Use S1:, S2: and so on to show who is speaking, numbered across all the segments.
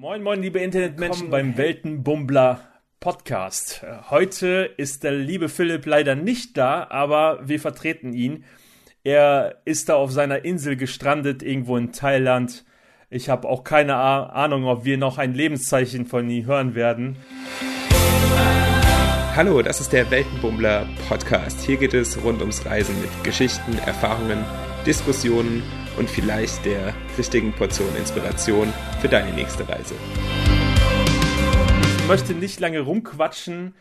S1: Moin, moin, liebe Internetmenschen beim Weltenbummler Podcast. Heute ist der liebe Philipp leider nicht da, aber wir vertreten ihn. Er ist da auf seiner Insel gestrandet, irgendwo in Thailand. Ich habe auch keine Ahnung, ob wir noch ein Lebenszeichen von ihm hören werden.
S2: Hallo, das ist der Weltenbummler Podcast. Hier geht es rund ums Reisen mit Geschichten, Erfahrungen, Diskussionen und vielleicht der richtigen Portion Inspiration für deine nächste Reise.
S1: Ich möchte nicht lange rumquatschen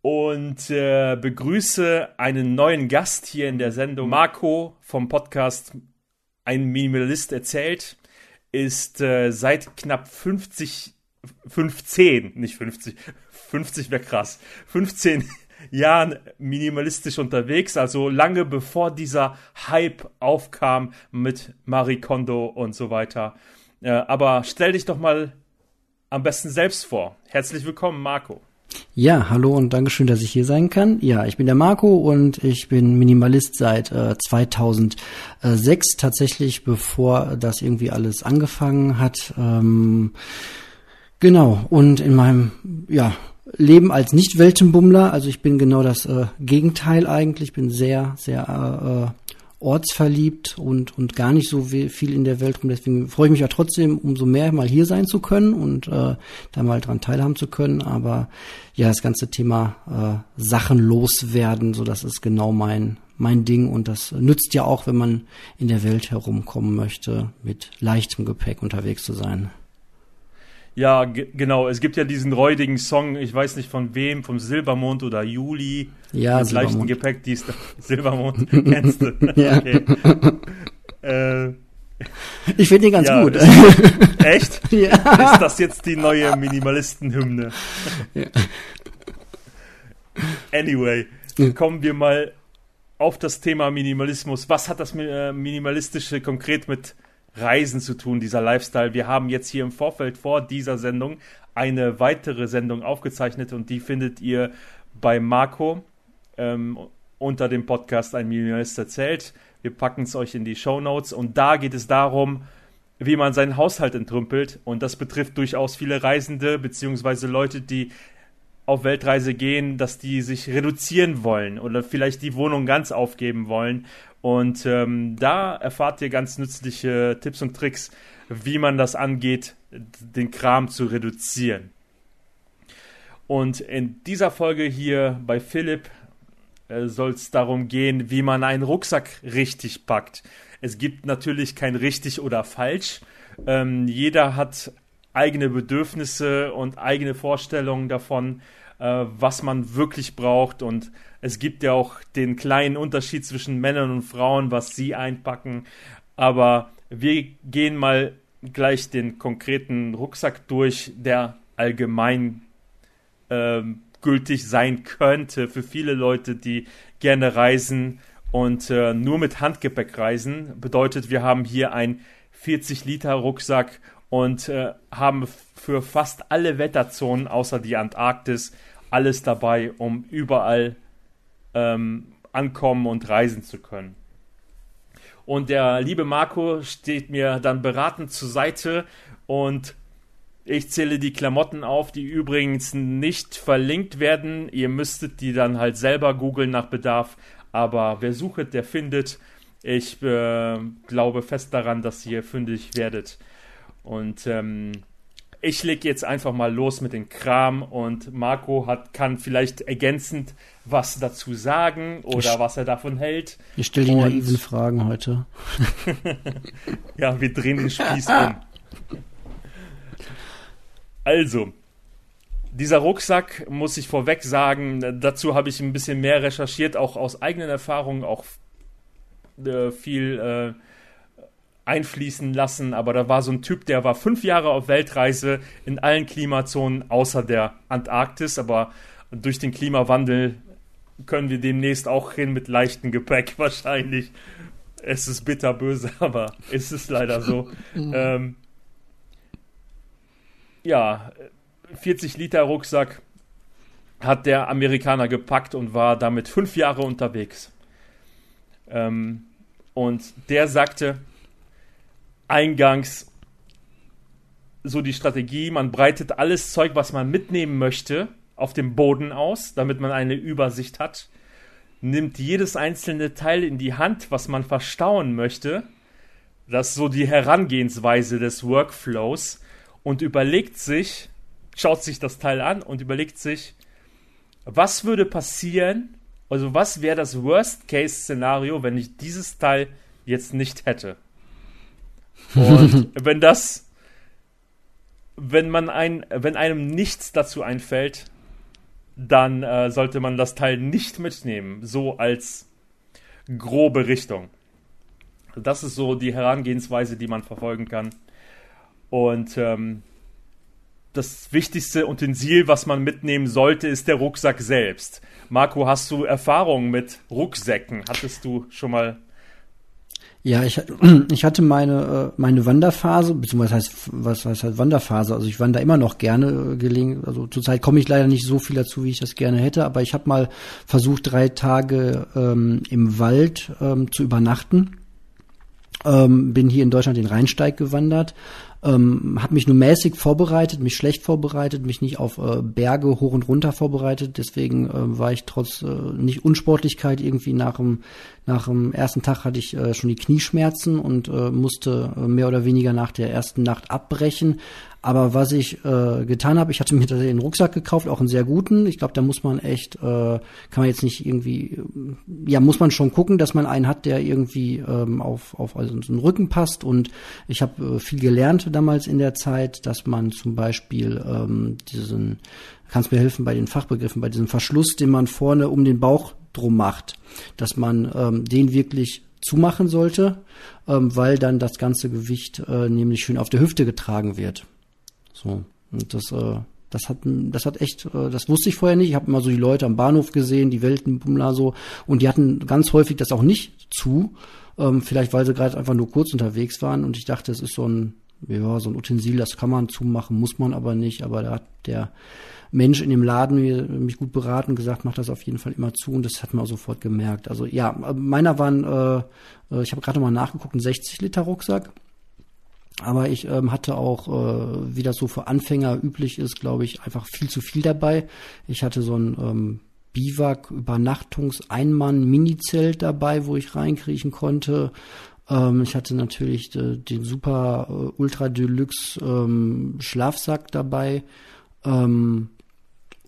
S1: und äh, begrüße einen neuen Gast hier in der Sendung. Marco vom Podcast Ein Minimalist erzählt ist äh, seit knapp 50, 15, nicht 50, 50 wäre krass, 15 Jahren minimalistisch unterwegs, also lange bevor dieser Hype aufkam mit Marie Kondo und so weiter. Äh, aber stell dich doch mal am besten selbst vor. Herzlich willkommen, Marco.
S3: Ja, hallo und Dankeschön, dass ich hier sein kann. Ja, ich bin der Marco und ich bin Minimalist seit äh, 2006, tatsächlich bevor das irgendwie alles angefangen hat. Ähm, genau, und in meinem, ja, Leben als Nicht-Weltenbummler. Also ich bin genau das äh, Gegenteil eigentlich. Ich bin sehr, sehr äh, ortsverliebt und, und gar nicht so viel in der Welt rum. Deswegen freue ich mich ja trotzdem, umso mehr mal hier sein zu können und äh, da mal dran teilhaben zu können. Aber ja, das ganze Thema äh, Sachen loswerden, so das ist genau mein, mein Ding und das nützt ja auch, wenn man in der Welt herumkommen möchte, mit leichtem Gepäck unterwegs zu sein.
S1: Ja, genau. Es gibt ja diesen räudigen Song, ich weiß nicht von wem, vom Silbermond oder Juli.
S3: Ja,
S1: mit leichten Gepäck, die ist Silbermond, kennst du. ja. Okay.
S3: äh, ich finde den ganz
S1: ja,
S3: gut.
S1: Ist, echt? Ja. Ist das jetzt die neue Minimalisten-Hymne? Ja. Anyway, kommen wir mal auf das Thema Minimalismus. Was hat das äh, Minimalistische konkret mit Reisen zu tun, dieser Lifestyle. Wir haben jetzt hier im Vorfeld vor dieser Sendung eine weitere Sendung aufgezeichnet und die findet ihr bei Marco ähm, unter dem Podcast Ein Minimalist erzählt. Wir packen es euch in die Show Notes und da geht es darum, wie man seinen Haushalt entrümpelt und das betrifft durchaus viele Reisende beziehungsweise Leute, die auf Weltreise gehen, dass die sich reduzieren wollen oder vielleicht die Wohnung ganz aufgeben wollen. Und ähm, da erfahrt ihr ganz nützliche Tipps und Tricks, wie man das angeht, den Kram zu reduzieren. Und in dieser Folge hier bei Philipp äh, soll es darum gehen, wie man einen Rucksack richtig packt. Es gibt natürlich kein richtig oder falsch. Ähm, jeder hat eigene Bedürfnisse und eigene Vorstellungen davon, äh, was man wirklich braucht. Und es gibt ja auch den kleinen Unterschied zwischen Männern und Frauen, was sie einpacken. Aber wir gehen mal gleich den konkreten Rucksack durch, der allgemein äh, gültig sein könnte für viele Leute, die gerne reisen und äh, nur mit Handgepäck reisen. Bedeutet, wir haben hier ein 40 Liter Rucksack und äh, haben für fast alle Wetterzonen außer die Antarktis alles dabei, um überall ähm, ankommen und reisen zu können. Und der liebe Marco steht mir dann beratend zur Seite und ich zähle die Klamotten auf, die übrigens nicht verlinkt werden. Ihr müsstet die dann halt selber googeln nach Bedarf. Aber wer sucht, der findet. Ich äh, glaube fest daran, dass ihr fündig werdet. Und ähm, ich lege jetzt einfach mal los mit dem Kram und Marco hat, kann vielleicht ergänzend was dazu sagen oder ich, was er davon hält.
S3: Ich stelle die naiven Fragen heute.
S1: ja, wir drehen den Spieß um. Also, dieser Rucksack, muss ich vorweg sagen, dazu habe ich ein bisschen mehr recherchiert, auch aus eigenen Erfahrungen, auch äh, viel äh, einfließen lassen, aber da war so ein Typ, der war fünf Jahre auf Weltreise in allen Klimazonen außer der Antarktis, aber durch den Klimawandel können wir demnächst auch hin mit leichtem Gepäck wahrscheinlich. Es ist bitterböse, aber es ist leider so. ähm, ja, 40 Liter Rucksack hat der Amerikaner gepackt und war damit fünf Jahre unterwegs. Ähm, und der sagte, eingangs, so die Strategie, man breitet alles Zeug, was man mitnehmen möchte, auf dem Boden aus, damit man eine Übersicht hat, nimmt jedes einzelne Teil in die Hand, was man verstauen möchte, das ist so die Herangehensweise des Workflows und überlegt sich, schaut sich das Teil an und überlegt sich, was würde passieren, also was wäre das Worst-Case-Szenario, wenn ich dieses Teil jetzt nicht hätte? Und wenn das, wenn man ein, wenn einem nichts dazu einfällt, dann äh, sollte man das Teil nicht mitnehmen, so als grobe Richtung. Das ist so die Herangehensweise, die man verfolgen kann. Und ähm, das wichtigste Utensil, was man mitnehmen sollte, ist der Rucksack selbst. Marco, hast du Erfahrungen mit Rucksäcken? Hattest du schon mal
S3: ja, ich, ich hatte meine, äh, meine Wanderphase, beziehungsweise heißt, was heißt halt Wanderphase? Also ich wandere immer noch gerne äh, gelegen. Also zurzeit komme ich leider nicht so viel dazu, wie ich das gerne hätte, aber ich habe mal versucht, drei Tage ähm, im Wald ähm, zu übernachten. Ähm, bin hier in Deutschland den Rheinsteig gewandert, ähm, habe mich nur mäßig vorbereitet, mich schlecht vorbereitet, mich nicht auf äh, Berge hoch und runter vorbereitet. Deswegen äh, war ich trotz äh, nicht Unsportlichkeit irgendwie nach dem nach dem ersten Tag hatte ich äh, schon die Knieschmerzen und äh, musste äh, mehr oder weniger nach der ersten Nacht abbrechen. Aber was ich äh, getan habe, ich hatte mir den Rucksack gekauft, auch einen sehr guten. Ich glaube, da muss man echt, äh, kann man jetzt nicht irgendwie, ja, muss man schon gucken, dass man einen hat, der irgendwie ähm, auf, auf also den Rücken passt. Und ich habe äh, viel gelernt damals in der Zeit, dass man zum Beispiel ähm, diesen, kannst mir helfen bei den Fachbegriffen, bei diesem Verschluss, den man vorne um den Bauch drum macht, dass man ähm, den wirklich zumachen sollte, ähm, weil dann das ganze Gewicht äh, nämlich schön auf der Hüfte getragen wird. So. Und das, äh, das hat, das hat echt, äh, das wusste ich vorher nicht. Ich habe immer so die Leute am Bahnhof gesehen, die Weltenbummler so, und die hatten ganz häufig das auch nicht zu. Ähm, vielleicht weil sie gerade einfach nur kurz unterwegs waren und ich dachte, es ist so ein, ja, so ein Utensil, das kann man zumachen, muss man aber nicht. Aber da hat der Mensch in dem Laden mich gut beraten und gesagt, mach das auf jeden Fall immer zu und das hat man auch sofort gemerkt. Also ja, meiner waren, äh, äh ich habe gerade mal nachgeguckt, ein 60 Liter Rucksack. Aber ich ähm, hatte auch, äh, wie das so für Anfänger üblich ist, glaube ich, einfach viel zu viel dabei. Ich hatte so ein ähm, Biwak Übernachtungs Einmann Mini-Zelt dabei, wo ich reinkriechen konnte. Ähm, ich hatte natürlich äh, den super äh, Ultra Deluxe ähm, Schlafsack dabei. Ähm,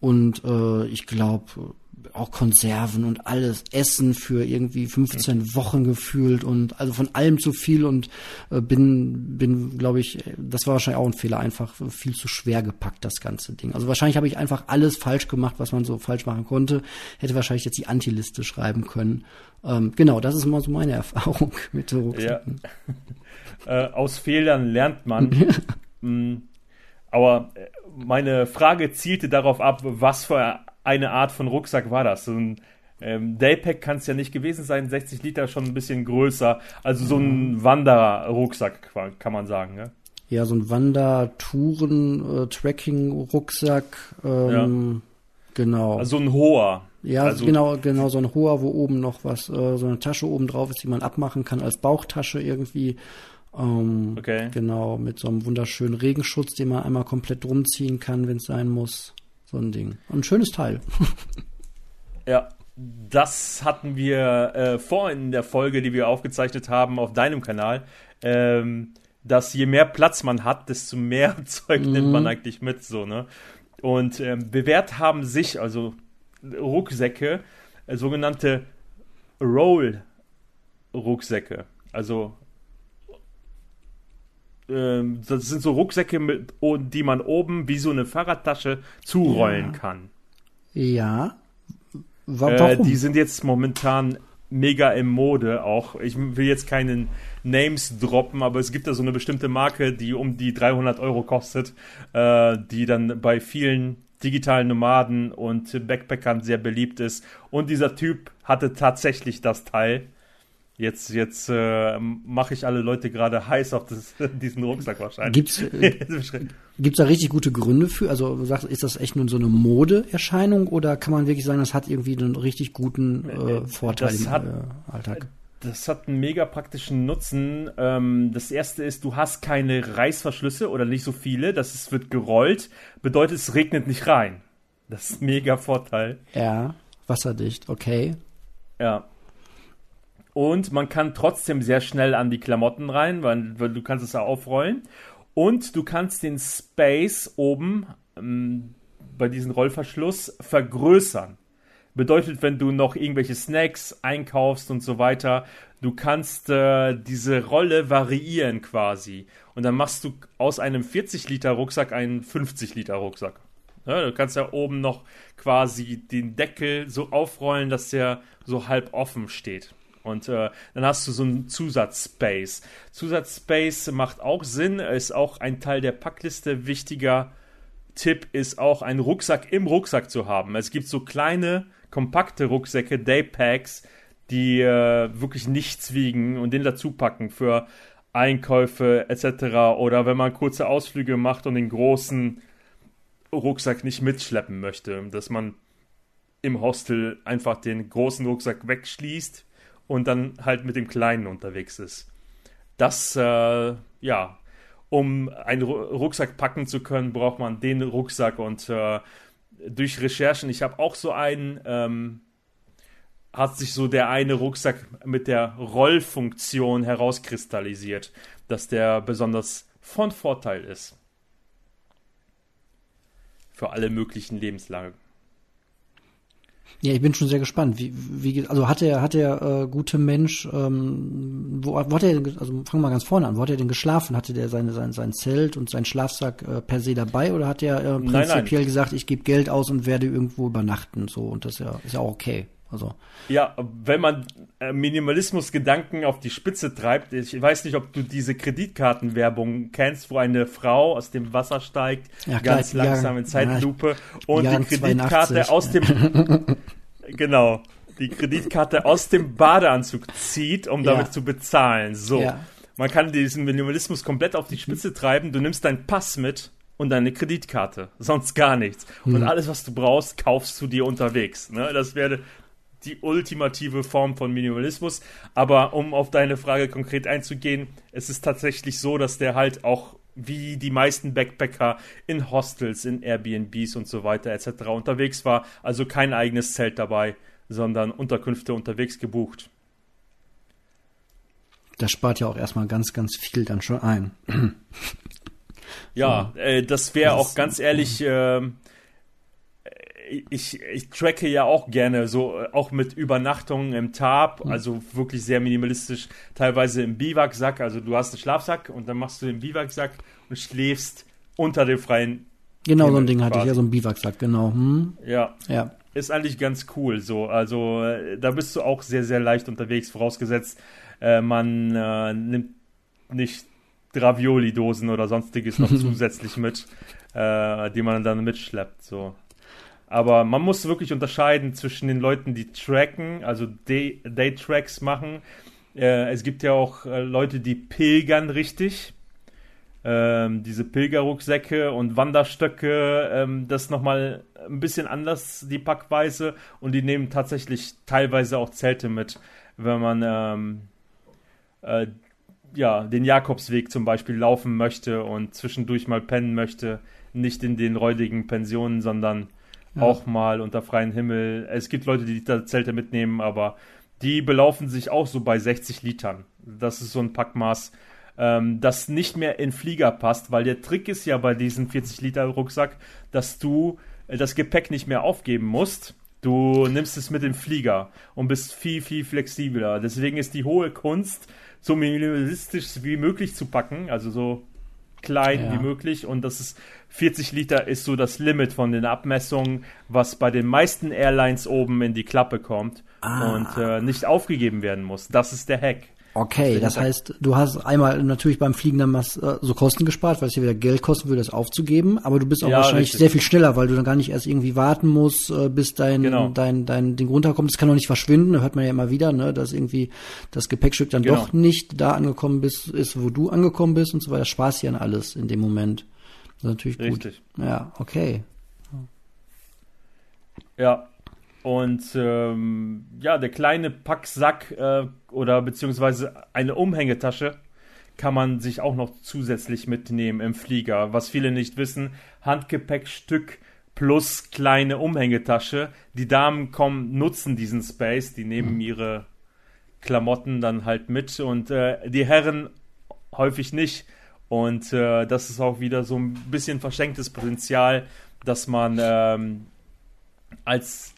S3: und äh, ich glaube auch Konserven und alles Essen für irgendwie 15 mhm. Wochen gefühlt und also von allem zu viel und äh, bin bin glaube ich das war wahrscheinlich auch ein Fehler einfach viel zu schwer gepackt das ganze Ding. Also wahrscheinlich habe ich einfach alles falsch gemacht was man so falsch machen konnte. Hätte wahrscheinlich jetzt die Antiliste schreiben können. Ähm, genau das ist immer so meine Erfahrung mit
S1: ja. äh, aus Fehlern lernt man. Mm, aber äh, meine Frage zielte darauf ab, was für eine Art von Rucksack war das? So ein ähm, Daypack kann es ja nicht gewesen sein, 60 Liter schon ein bisschen größer. Also so ein mhm. Wanderrucksack kann man sagen, ne?
S3: Ja, so ein Wander-Touren-Tracking-Rucksack. Ähm, ja. Genau.
S1: Also ein hoher.
S3: Ja, also, genau, genau, so ein hoher, wo oben noch was, äh, so eine Tasche oben drauf ist, die man abmachen kann als Bauchtasche irgendwie. Ähm, okay. Genau, mit so einem wunderschönen Regenschutz, den man einmal komplett rumziehen kann, wenn es sein muss. So ein Ding. Ein schönes Teil.
S1: ja, das hatten wir äh, vorhin in der Folge, die wir aufgezeichnet haben auf deinem Kanal. Ähm, dass je mehr Platz man hat, desto mehr Zeug mhm. nimmt man mhm. eigentlich mit, so, ne? Und ähm, bewährt haben sich, also Rucksäcke, äh, sogenannte Roll-Rucksäcke. Also ähm, das sind so Rucksäcke, mit, die man oben wie so eine Fahrradtasche zurollen ja. kann.
S3: Ja.
S1: Warum? Äh, die sind jetzt momentan mega im Mode auch. Ich will jetzt keinen Names droppen, aber es gibt da so eine bestimmte Marke, die um die 300 Euro kostet, äh, die dann bei vielen digitalen Nomaden und Backpackern sehr beliebt ist. Und dieser Typ hatte tatsächlich das Teil. Jetzt, jetzt äh, mache ich alle Leute gerade heiß auf das, diesen Rucksack wahrscheinlich.
S3: Gibt's, äh, gibt's da richtig gute Gründe für? Also sagst, ist das echt nur so eine Modeerscheinung oder kann man wirklich sagen, das hat irgendwie einen richtig guten äh, Vorteil das
S1: im
S3: hat, äh, Alltag?
S1: das hat einen mega praktischen Nutzen. Ähm, das erste ist, du hast keine Reißverschlüsse oder nicht so viele. Das ist, wird gerollt. Bedeutet, es regnet nicht rein. Das ist ein mega Vorteil.
S3: Ja, wasserdicht, okay.
S1: Ja. Und man kann trotzdem sehr schnell an die Klamotten rein, weil, weil du kannst es ja aufrollen. Und du kannst den Space oben ähm, bei diesem Rollverschluss vergrößern. Bedeutet, wenn du noch irgendwelche Snacks einkaufst und so weiter, du kannst äh, diese Rolle variieren quasi. Und dann machst du aus einem 40 Liter Rucksack einen 50 Liter Rucksack. Ja, du kannst ja oben noch quasi den Deckel so aufrollen, dass der so halb offen steht. Und äh, dann hast du so einen Zusatzspace. Zusatzspace macht auch Sinn, ist auch ein Teil der Packliste. Wichtiger Tipp ist auch, einen Rucksack im Rucksack zu haben. Es gibt so kleine kompakte Rucksäcke, Daypacks, die äh, wirklich nichts wiegen und den dazu packen für Einkäufe etc. Oder wenn man kurze Ausflüge macht und den großen Rucksack nicht mitschleppen möchte, dass man im Hostel einfach den großen Rucksack wegschließt und dann halt mit dem kleinen unterwegs ist. Das, äh, ja, um einen Rucksack packen zu können, braucht man den Rucksack und äh, durch Recherchen, ich habe auch so einen, ähm, hat sich so der eine Rucksack mit der Rollfunktion herauskristallisiert, dass der besonders von Vorteil ist. Für alle möglichen Lebenslagen.
S3: Ja, ich bin schon sehr gespannt. Wie, wie also hat der, hat der äh, gute Mensch, ähm, wo, wo hat er denn, also fangen wir mal ganz vorne an, wo hat er denn geschlafen? Hatte der seine, sein, sein Zelt und sein Schlafsack äh, per se dabei oder hat er äh, prinzipiell nein, nein. gesagt, ich gebe Geld aus und werde irgendwo übernachten so und das ist ja, ist ja auch okay. Also.
S1: Ja, wenn man äh, Minimalismus-Gedanken auf die Spitze treibt, ich weiß nicht, ob du diese Kreditkartenwerbung kennst, wo eine Frau aus dem Wasser steigt, ja, ganz klar, langsam Jahr, in Zeitlupe ja, und die Kreditkarte 82, aus dem genau, die Kreditkarte aus dem Badeanzug zieht, um damit zu bezahlen. So. Man kann diesen Minimalismus komplett auf die Spitze treiben. Du nimmst deinen Pass mit und deine Kreditkarte, sonst gar nichts. Hm. Und alles, was du brauchst, kaufst du dir unterwegs. Ne? Das wäre die ultimative Form von Minimalismus. Aber um auf deine Frage konkret einzugehen, es ist tatsächlich so, dass der halt auch wie die meisten Backpacker in Hostels, in Airbnbs und so weiter etc. unterwegs war. Also kein eigenes Zelt dabei, sondern Unterkünfte unterwegs gebucht.
S3: Das spart ja auch erstmal ganz, ganz viel dann schon ein.
S1: ja, äh, das wäre auch ganz ehrlich. Äh, ich, ich tracke ja auch gerne so, äh, auch mit Übernachtungen im Tarp, mhm. also wirklich sehr minimalistisch, teilweise im Biwaksack. Also du hast einen Schlafsack und dann machst du den Biwaksack und schläfst unter dem freien.
S3: Genau, so ein Ding hatte ich ja, so ein Biwaksack, genau. Hm.
S1: Ja. Ja. Ist eigentlich ganz cool so. Also äh, da bist du auch sehr, sehr leicht unterwegs, vorausgesetzt, äh, man äh, nimmt nicht Ravioli-Dosen oder sonstiges noch zusätzlich mit, äh, die man dann mitschleppt. So. Aber man muss wirklich unterscheiden zwischen den Leuten, die tracken, also Day, Day Tracks machen. Äh, es gibt ja auch äh, Leute, die pilgern richtig. Ähm, diese Pilgerrucksäcke und Wanderstöcke, ähm, das nochmal ein bisschen anders, die Packweise. Und die nehmen tatsächlich teilweise auch Zelte mit, wenn man ähm, äh, ja, den Jakobsweg zum Beispiel laufen möchte und zwischendurch mal pennen möchte. Nicht in den räudigen Pensionen, sondern ja. auch mal unter freiem Himmel. Es gibt Leute, die da Zelte mitnehmen, aber die belaufen sich auch so bei 60 Litern. Das ist so ein Packmaß, ähm, das nicht mehr in Flieger passt, weil der Trick ist ja bei diesem 40 Liter Rucksack, dass du äh, das Gepäck nicht mehr aufgeben musst. Du nimmst es mit dem Flieger und bist viel, viel flexibler. Deswegen ist die hohe Kunst, so minimalistisch wie möglich zu packen, also so klein ja. wie möglich und das ist 40 Liter ist so das Limit von den Abmessungen, was bei den meisten Airlines oben in die Klappe kommt ah. und äh, nicht aufgegeben werden muss. Das ist der Hack.
S3: Okay, das heißt, du hast einmal natürlich beim Fliegen dann was, äh, so Kosten gespart, weil es dir wieder Geld kosten würde, das aufzugeben, aber du bist auch ja, wahrscheinlich richtig. sehr viel schneller, weil du dann gar nicht erst irgendwie warten musst, äh, bis dein, genau. dein, dein Ding runterkommt. Das kann auch nicht verschwinden, da hört man ja immer wieder, ne, dass irgendwie das Gepäckstück dann genau. doch nicht da angekommen bist, ist, wo du angekommen bist und so weiter. Spaß hier an alles in dem Moment. Das ist natürlich gut. Richtig. Ja, okay.
S1: Ja, Und ähm, ja, der kleine Packsack äh, oder beziehungsweise eine Umhängetasche kann man sich auch noch zusätzlich mitnehmen im Flieger. Was viele nicht wissen, Handgepäckstück plus kleine Umhängetasche. Die Damen kommen, nutzen diesen Space, die nehmen mhm. ihre Klamotten dann halt mit und äh, die Herren häufig nicht. Und äh, das ist auch wieder so ein bisschen verschenktes Potenzial, dass man ähm, als,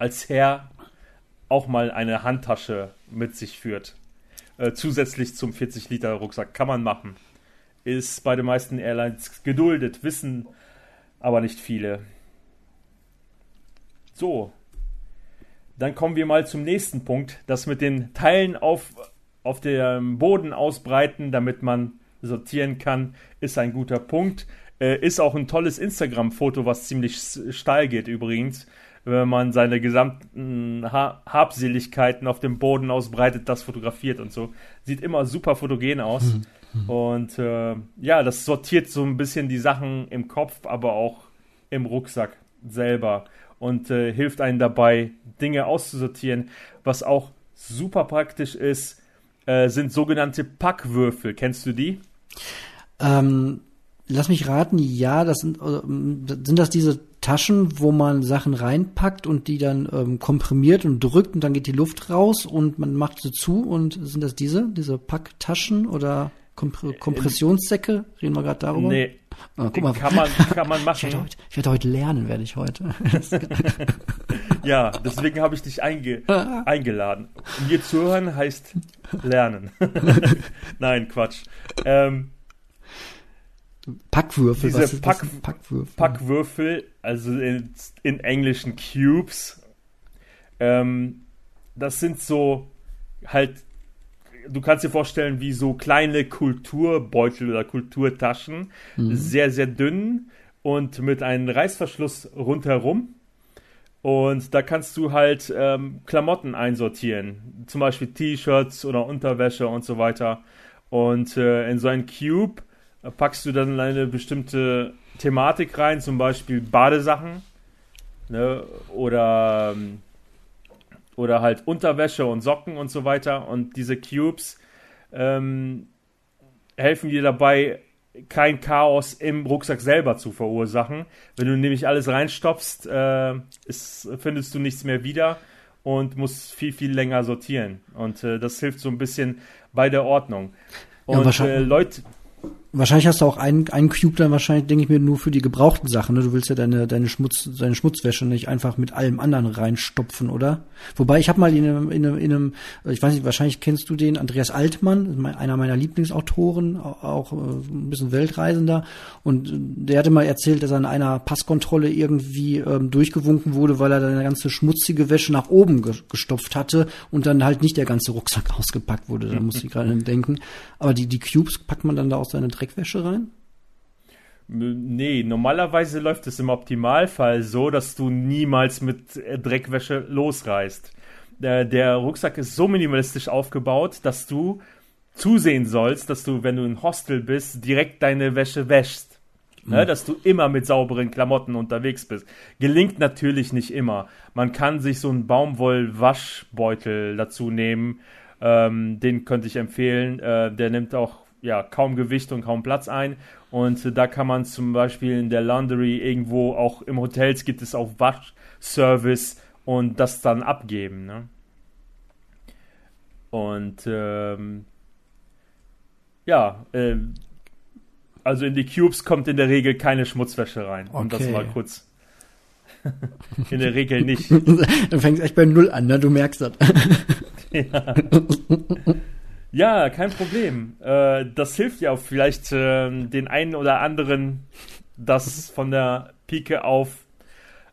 S1: als Herr auch mal eine Handtasche mit sich führt. Äh, zusätzlich zum 40 Liter Rucksack kann man machen. Ist bei den meisten Airlines geduldet, wissen aber nicht viele. So, dann kommen wir mal zum nächsten Punkt. Das mit den Teilen auf, auf dem Boden ausbreiten, damit man sortieren kann, ist ein guter Punkt. Äh, ist auch ein tolles Instagram-Foto, was ziemlich steil geht übrigens. Wenn man seine gesamten ha Habseligkeiten auf dem Boden ausbreitet, das fotografiert und so. Sieht immer super fotogen aus. Mhm. Und äh, ja, das sortiert so ein bisschen die Sachen im Kopf, aber auch im Rucksack selber und äh, hilft einem dabei, Dinge auszusortieren. Was auch super praktisch ist, äh, sind sogenannte Packwürfel. Kennst du die?
S3: Ähm, lass mich raten, ja, das sind, äh, sind das diese Taschen, wo man Sachen reinpackt und die dann ähm, komprimiert und drückt und dann geht die Luft raus und man macht sie zu und sind das diese, diese Packtaschen oder Kompr Kompressionssäcke? Reden wir gerade darüber? Nee.
S1: Ah, guck mal. Kann man, kann man machen.
S3: Ich werde, heute, ich werde heute lernen, werde ich heute.
S1: ja, deswegen habe ich dich einge eingeladen. Mir zuhören heißt lernen. Nein, Quatsch. Ähm,
S3: Packwürfel.
S1: Diese was, Pack, was Packwürfel? Packwürfel, also in, in englischen Cubes. Ähm, das sind so halt, du kannst dir vorstellen, wie so kleine Kulturbeutel oder Kulturtaschen. Mhm. Sehr, sehr dünn und mit einem Reißverschluss rundherum. Und da kannst du halt ähm, Klamotten einsortieren, zum Beispiel T-Shirts oder Unterwäsche und so weiter. Und äh, in so einen Cube packst du dann eine bestimmte Thematik rein, zum Beispiel Badesachen ne, oder, oder halt Unterwäsche und Socken und so weiter. Und diese Cubes ähm, helfen dir dabei, kein Chaos im Rucksack selber zu verursachen. Wenn du nämlich alles reinstopfst, äh, ist, findest du nichts mehr wieder und musst viel, viel länger sortieren. Und äh, das hilft so ein bisschen bei der Ordnung. Und ja, äh, Leute,
S3: Wahrscheinlich hast du auch einen, einen Cube dann wahrscheinlich, denke ich mir, nur für die gebrauchten Sachen. Ne? Du willst ja deine, deine, Schmutz, deine Schmutzwäsche nicht einfach mit allem anderen reinstopfen, oder? Wobei ich habe mal in einem, in, einem, in einem, ich weiß nicht, wahrscheinlich kennst du den, Andreas Altmann, einer meiner Lieblingsautoren, auch, äh, ein bisschen Weltreisender. Und der hatte mal erzählt, dass er in einer Passkontrolle irgendwie ähm, durchgewunken wurde, weil er seine ganze schmutzige Wäsche nach oben ge gestopft hatte und dann halt nicht der ganze Rucksack ausgepackt wurde. Da muss ich gerade denken. Aber die, die Cubes packt man dann da aus seine Dreckwäsche rein?
S1: Nee, normalerweise läuft es im Optimalfall so, dass du niemals mit äh, Dreckwäsche losreißt. Der, der Rucksack ist so minimalistisch aufgebaut, dass du zusehen sollst, dass du, wenn du in Hostel bist, direkt deine Wäsche wäschst. Mhm. Ne, dass du immer mit sauberen Klamotten unterwegs bist. Gelingt natürlich nicht immer. Man kann sich so einen Baumwoll-Waschbeutel dazu nehmen. Ähm, den könnte ich empfehlen. Äh, der nimmt auch ja, kaum Gewicht und kaum Platz ein. Und äh, da kann man zum Beispiel in der Laundry irgendwo, auch im Hotels gibt es auch Waschservice und das dann abgeben. Ne? Und ähm, ja, äh, also in die Cubes kommt in der Regel keine Schmutzwäsche rein. Okay. Und das mal kurz. in der Regel nicht.
S3: du fängst echt bei Null an, ne? Du merkst das.
S1: ja. Ja, kein Problem. Äh, das hilft ja auch vielleicht äh, den einen oder anderen, das von der Pike auf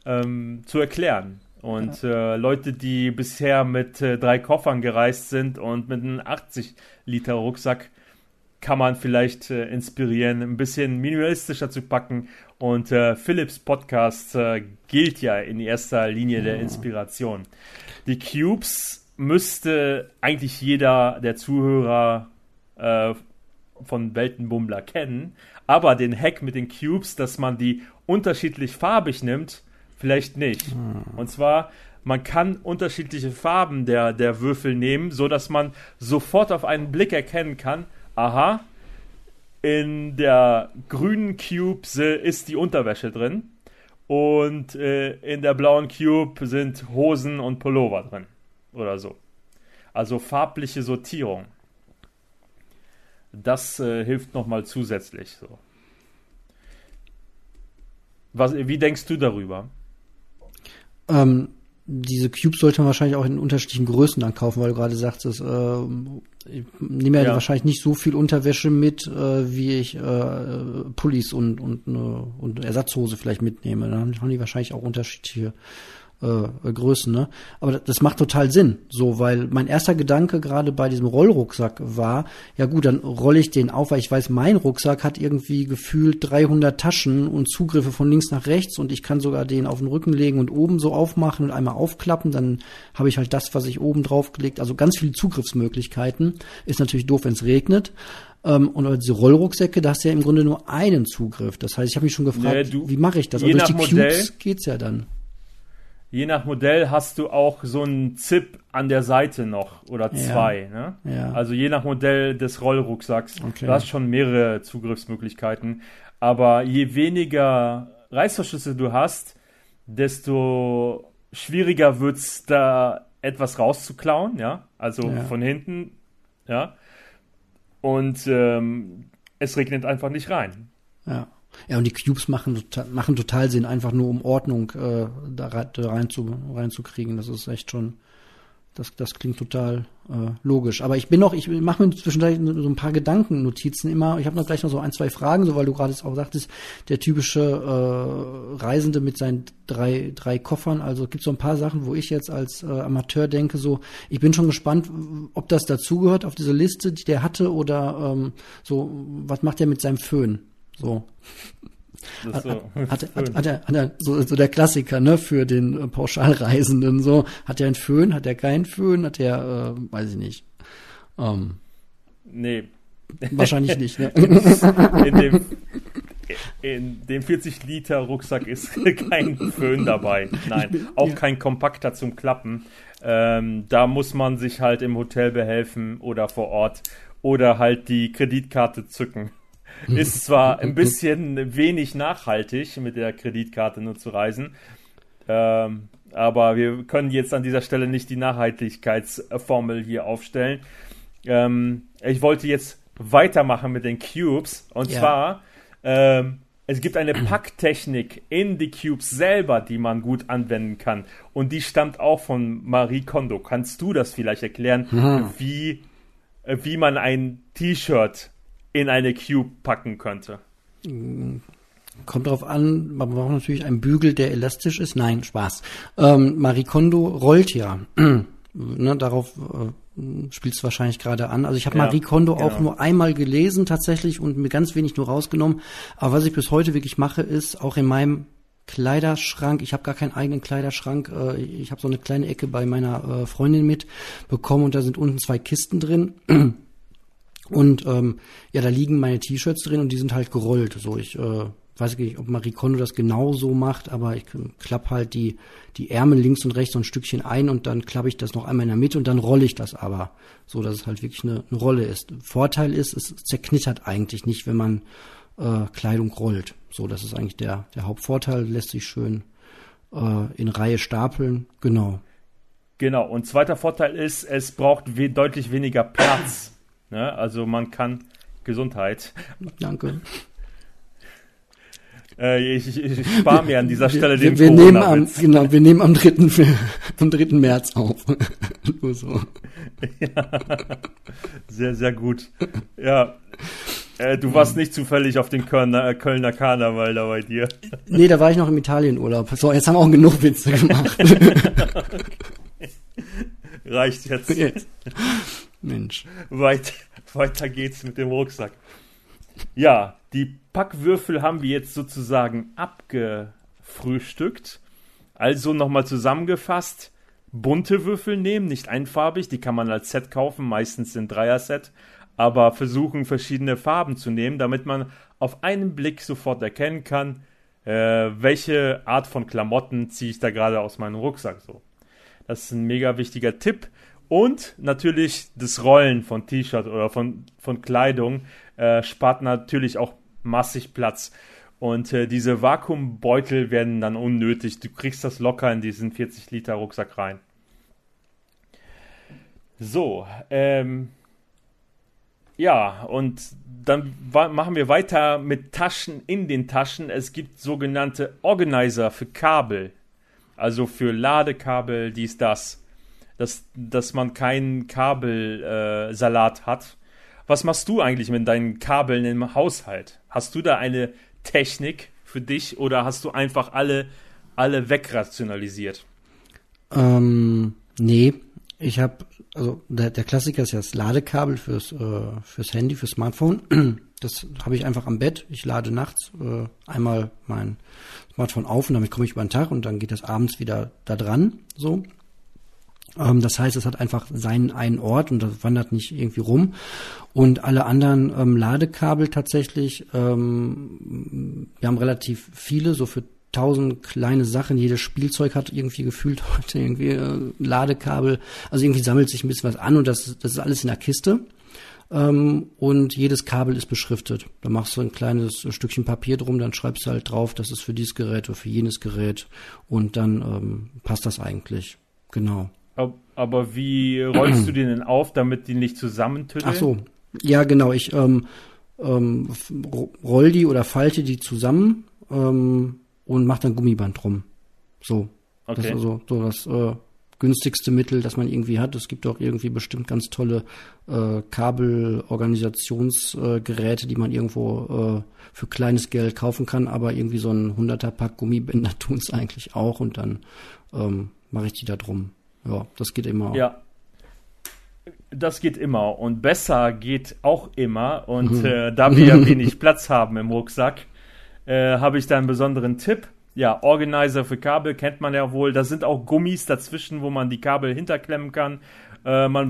S1: ähm, zu erklären. Und ja. äh, Leute, die bisher mit äh, drei Koffern gereist sind und mit einem 80 Liter Rucksack, kann man vielleicht äh, inspirieren, ein bisschen minimalistischer zu packen. Und äh, Philips Podcast gilt ja in erster Linie der Inspiration. Die Cubes müsste eigentlich jeder der Zuhörer äh, von Weltenbummler kennen. Aber den Hack mit den Cubes, dass man die unterschiedlich farbig nimmt, vielleicht nicht. Hm. Und zwar, man kann unterschiedliche Farben der, der Würfel nehmen, so dass man sofort auf einen Blick erkennen kann, aha, in der grünen Cube ist die Unterwäsche drin und äh, in der blauen Cube sind Hosen und Pullover drin oder so. Also farbliche Sortierung. Das äh, hilft nochmal zusätzlich so. Was, wie denkst du darüber?
S3: Ähm, diese Cubes sollte man wahrscheinlich auch in unterschiedlichen Größen dann kaufen, weil du gerade sagst, dass, äh, ich nehme ja, ja, wahrscheinlich nicht so viel Unterwäsche mit, äh, wie ich äh, Pullis und, und, eine, und Ersatzhose vielleicht mitnehme. Dann haben die wahrscheinlich auch unterschiedliche äh, Größen, ne? Aber das macht total Sinn, so, weil mein erster Gedanke gerade bei diesem Rollrucksack war, ja gut, dann rolle ich den auf, weil ich weiß, mein Rucksack hat irgendwie gefühlt 300 Taschen und Zugriffe von links nach rechts und ich kann sogar den auf den Rücken legen und oben so aufmachen und einmal aufklappen, dann habe ich halt das, was ich oben drauf gelegt, also ganz viele Zugriffsmöglichkeiten. Ist natürlich doof, wenn es regnet. Ähm, und diese Rollrucksäcke, da hast du ja im Grunde nur einen Zugriff. Das heißt, ich habe mich schon gefragt, nee, du, wie mache ich das? Aber
S1: durch die Modell, Cubes
S3: geht's ja dann
S1: je nach Modell hast du auch so einen Zip an der Seite noch oder zwei. Ja. Ne? Ja. Also je nach Modell des Rollrucksacks. Okay. Du hast schon mehrere Zugriffsmöglichkeiten. Aber je weniger Reißverschlüsse du hast, desto schwieriger wird es da etwas rauszuklauen, ja. Also ja. von hinten, ja. Und ähm, es regnet einfach nicht rein.
S3: Ja. Ja, und die Cubes machen, machen total Sinn, einfach nur um Ordnung äh, da, rein zu, reinzukriegen. Das ist echt schon, das, das klingt total äh, logisch. Aber ich bin noch, ich mache mir zwischendurch so ein paar Gedankennotizen immer. Ich habe noch gleich noch so ein, zwei Fragen, so weil du gerade auch sagtest, der typische äh, Reisende mit seinen drei, drei Koffern. Also es gibt so ein paar Sachen, wo ich jetzt als äh, Amateur denke, so, ich bin schon gespannt, ob das dazugehört auf diese Liste, die der hatte, oder ähm, so, was macht er mit seinem Föhn? So. Hat, so. hat, hat, hat, er, hat er so, so der Klassiker, ne, für den äh, Pauschalreisenden, so, hat er einen Föhn, hat er keinen Föhn, hat er, äh, weiß ich nicht. Ähm,
S1: nee.
S3: Wahrscheinlich nicht, ne?
S1: In dem, in dem 40 Liter Rucksack ist kein Föhn dabei. Nein, bin, auch ja. kein Kompakter zum Klappen. Ähm, da muss man sich halt im Hotel behelfen oder vor Ort oder halt die Kreditkarte zücken. Ist zwar ein bisschen wenig nachhaltig, mit der Kreditkarte nur zu reisen, ähm, aber wir können jetzt an dieser Stelle nicht die Nachhaltigkeitsformel hier aufstellen. Ähm, ich wollte jetzt weitermachen mit den Cubes und ja. zwar ähm, es gibt eine Packtechnik in die Cubes selber, die man gut anwenden kann. Und die stammt auch von Marie Kondo. Kannst du das vielleicht erklären, mhm. wie, äh, wie man ein T-Shirt in eine Cube packen könnte.
S3: Kommt drauf an, man braucht natürlich einen Bügel, der elastisch ist. Nein, Spaß. Ähm, Marie Kondo rollt ja. ne, darauf äh, spielt es wahrscheinlich gerade an. Also ich habe ja, Marie Kondo genau. auch nur einmal gelesen tatsächlich und mir ganz wenig nur rausgenommen. Aber was ich bis heute wirklich mache, ist auch in meinem Kleiderschrank. Ich habe gar keinen eigenen Kleiderschrank. Äh, ich habe so eine kleine Ecke bei meiner äh, Freundin mit bekommen und da sind unten zwei Kisten drin. Und ähm, ja, da liegen meine T-Shirts drin und die sind halt gerollt. So, ich äh, weiß nicht, ob Marie Kondo das genau so macht, aber ich klapp halt die, die Ärmel links und rechts so ein Stückchen ein und dann klappe ich das noch einmal in der Mitte und dann rolle ich das aber, so dass es halt wirklich eine, eine Rolle ist. Vorteil ist, es zerknittert eigentlich nicht, wenn man äh, Kleidung rollt. So, das ist eigentlich der, der Hauptvorteil, lässt sich schön äh, in Reihe stapeln. Genau.
S1: Genau, und zweiter Vorteil ist, es braucht we deutlich weniger Platz. Ne? Also man kann Gesundheit.
S3: Danke.
S1: Äh, ich, ich, ich spare mir an dieser Stelle
S3: wir, den wir nehmen am, Genau, wir nehmen am 3. am 3. März auf. Nur so.
S1: Ja. Sehr, sehr gut. Ja. Äh, du warst nicht zufällig auf den Kölner, äh, Kölner Karneval da bei dir.
S3: Nee, da war ich noch im Italienurlaub. So, jetzt haben wir auch genug Witze gemacht.
S1: Reicht jetzt. jetzt.
S3: Mensch.
S1: Weit, weiter geht's mit dem Rucksack. Ja, die Packwürfel haben wir jetzt sozusagen abgefrühstückt. Also nochmal zusammengefasst. Bunte Würfel nehmen, nicht einfarbig, die kann man als Set kaufen, meistens in Dreier-Set, aber versuchen verschiedene Farben zu nehmen, damit man auf einen Blick sofort erkennen kann, äh, welche Art von Klamotten ziehe ich da gerade aus meinem Rucksack so. Das ist ein mega wichtiger Tipp. Und natürlich das Rollen von T-Shirt oder von, von Kleidung äh, spart natürlich auch massig Platz. Und äh, diese Vakuumbeutel werden dann unnötig. Du kriegst das locker in diesen 40 Liter Rucksack rein. So, ähm, ja, und dann machen wir weiter mit Taschen in den Taschen. Es gibt sogenannte Organizer für Kabel, also für Ladekabel, dies, das, dass, dass man keinen Kabelsalat äh, hat. Was machst du eigentlich mit deinen Kabeln im Haushalt? Hast du da eine Technik für dich oder hast du einfach alle, alle wegrationalisiert?
S3: Ähm, nee, ich habe, also der, der Klassiker ist ja das Ladekabel fürs, äh, fürs Handy, fürs Smartphone. Das habe ich einfach am Bett. Ich lade nachts äh, einmal mein Smartphone auf und damit komme ich über den Tag und dann geht das abends wieder da dran. So. Ähm, das heißt, es hat einfach seinen einen Ort und das wandert nicht irgendwie rum. Und alle anderen ähm, Ladekabel tatsächlich, ähm, wir haben relativ viele, so für tausend kleine Sachen. Jedes Spielzeug hat irgendwie gefühlt heute irgendwie äh, Ladekabel. Also irgendwie sammelt sich ein bisschen was an und das, das ist alles in der Kiste. Ähm, und jedes Kabel ist beschriftet. Da machst du ein kleines Stückchen Papier drum, dann schreibst du halt drauf, das ist für dieses Gerät oder für jenes Gerät und dann ähm, passt das eigentlich. Genau.
S1: Aber wie rollst du den denn auf, damit die nicht zusammentütteln?
S3: Ach so, ja genau. Ich ähm, ähm, roll die oder falte die zusammen ähm, und mache dann Gummiband drum. So. Okay. Das ist also so das äh, günstigste Mittel, das man irgendwie hat. Es gibt auch irgendwie bestimmt ganz tolle äh, Kabelorganisationsgeräte, äh, die man irgendwo äh, für kleines Geld kaufen kann, aber irgendwie so ein 100er Pack Gummibänder tun es eigentlich auch und dann ähm, mache ich die da drum. Ja, das geht immer.
S1: Ja. Das geht immer und besser geht auch immer. Und mhm. äh, da wir ja wenig Platz haben im Rucksack, äh, habe ich da einen besonderen Tipp. Ja, Organizer für Kabel kennt man ja wohl. Da sind auch Gummis dazwischen, wo man die Kabel hinterklemmen kann. Äh, man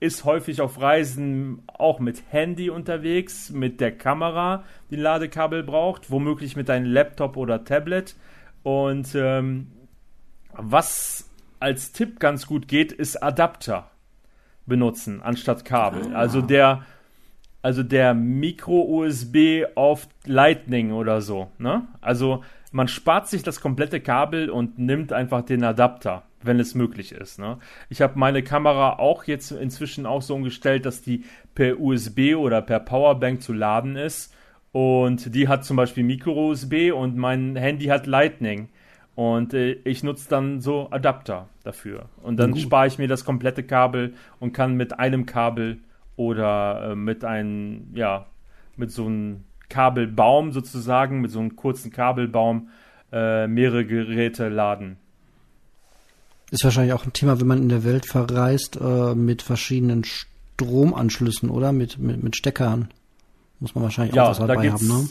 S1: ist häufig auf Reisen auch mit Handy unterwegs, mit der Kamera, die Ladekabel braucht, womöglich mit einem Laptop oder Tablet. Und ähm, was als Tipp ganz gut geht, ist Adapter benutzen anstatt Kabel. Ah. Also der also der Micro-USB auf Lightning oder so. Ne? Also man spart sich das komplette Kabel und nimmt einfach den Adapter, wenn es möglich ist. Ne? Ich habe meine Kamera auch jetzt inzwischen auch so umgestellt, dass die per USB oder per Powerbank zu laden ist. Und die hat zum Beispiel Micro-USB und mein Handy hat Lightning. Und äh, ich nutze dann so Adapter dafür. Und dann spare ich mir das komplette Kabel und kann mit einem Kabel oder äh, mit einem, ja, mit so einem Kabelbaum sozusagen, mit so einem kurzen Kabelbaum äh, mehrere Geräte laden.
S3: Ist wahrscheinlich auch ein Thema, wenn man in der Welt verreist, äh, mit verschiedenen Stromanschlüssen, oder? Mit, mit, mit Steckern. Muss man wahrscheinlich
S1: ja,
S3: auch was dabei haben, ne?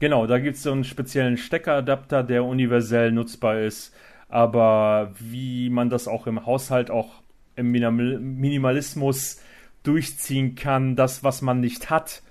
S1: Genau, da gibt es so einen speziellen Steckeradapter, der universell nutzbar ist. Aber wie man das auch im Haushalt, auch im Minimalismus durchziehen kann, das, was man nicht hat,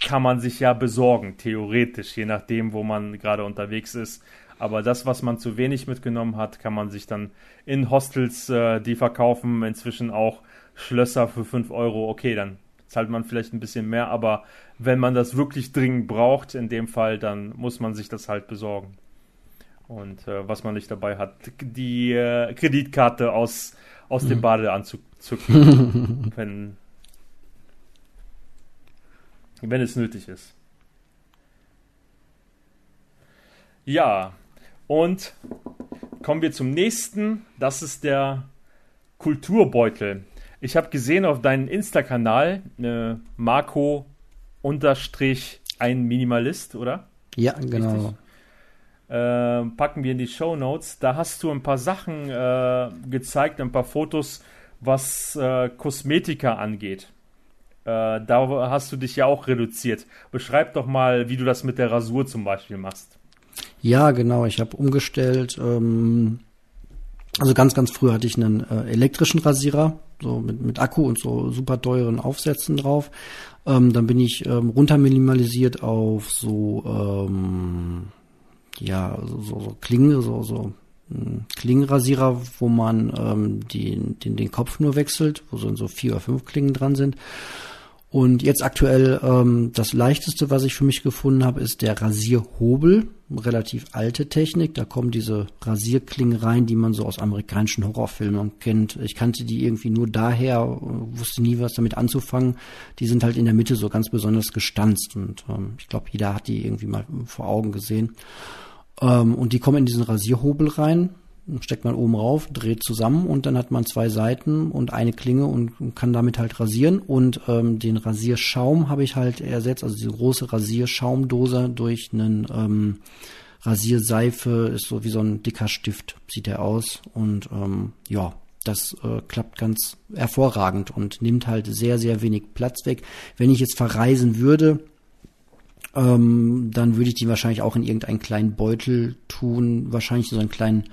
S1: kann man sich ja besorgen, theoretisch, je nachdem, wo man gerade unterwegs ist. Aber das, was man zu wenig mitgenommen hat, kann man sich dann in Hostels, äh, die verkaufen inzwischen auch Schlösser für 5 Euro. Okay, dann zahlt man vielleicht ein bisschen mehr, aber wenn man das wirklich dringend braucht, in dem Fall, dann muss man sich das halt besorgen. Und äh, was man nicht dabei hat, die äh, Kreditkarte aus, aus dem mhm. Badeanzug zücken, wenn, wenn es nötig ist. Ja, und kommen wir zum nächsten. Das ist der Kulturbeutel. Ich habe gesehen auf deinem Insta-Kanal, äh, Marco unterstrich ein Minimalist, oder?
S3: Ja, genau.
S1: Äh, packen wir in die Show Notes. Da hast du ein paar Sachen äh, gezeigt, ein paar Fotos, was äh, Kosmetika angeht. Äh, da hast du dich ja auch reduziert. Beschreib doch mal, wie du das mit der Rasur zum Beispiel machst.
S3: Ja, genau. Ich habe umgestellt. Ähm, also ganz, ganz früh hatte ich einen äh, elektrischen Rasierer so mit, mit Akku und so super teuren Aufsätzen drauf. Ähm, dann bin ich ähm, runter minimalisiert auf so, ähm, ja, so, so, Klinge, so, so ein Klingenrasierer, wo man ähm, die, den, den Kopf nur wechselt, wo so, so vier oder fünf Klingen dran sind. Und jetzt aktuell ähm, das leichteste, was ich für mich gefunden habe, ist der Rasierhobel. Relativ alte Technik. Da kommen diese Rasierklingen rein, die man so aus amerikanischen Horrorfilmen kennt. Ich kannte die irgendwie nur daher, wusste nie was damit anzufangen. Die sind halt in der Mitte so ganz besonders gestanzt und ähm, ich glaube, jeder hat die irgendwie mal vor Augen gesehen. Ähm, und die kommen in diesen Rasierhobel rein steckt man oben rauf, dreht zusammen und dann hat man zwei Seiten und eine Klinge und kann damit halt rasieren. Und ähm, den Rasierschaum habe ich halt ersetzt, also diese große Rasierschaumdose durch einen ähm, Rasierseife, ist so wie so ein dicker Stift, sieht er aus. Und ähm, ja, das äh, klappt ganz hervorragend und nimmt halt sehr, sehr wenig Platz weg. Wenn ich jetzt verreisen würde, ähm, dann würde ich die wahrscheinlich auch in irgendeinen kleinen Beutel tun, wahrscheinlich so einen kleinen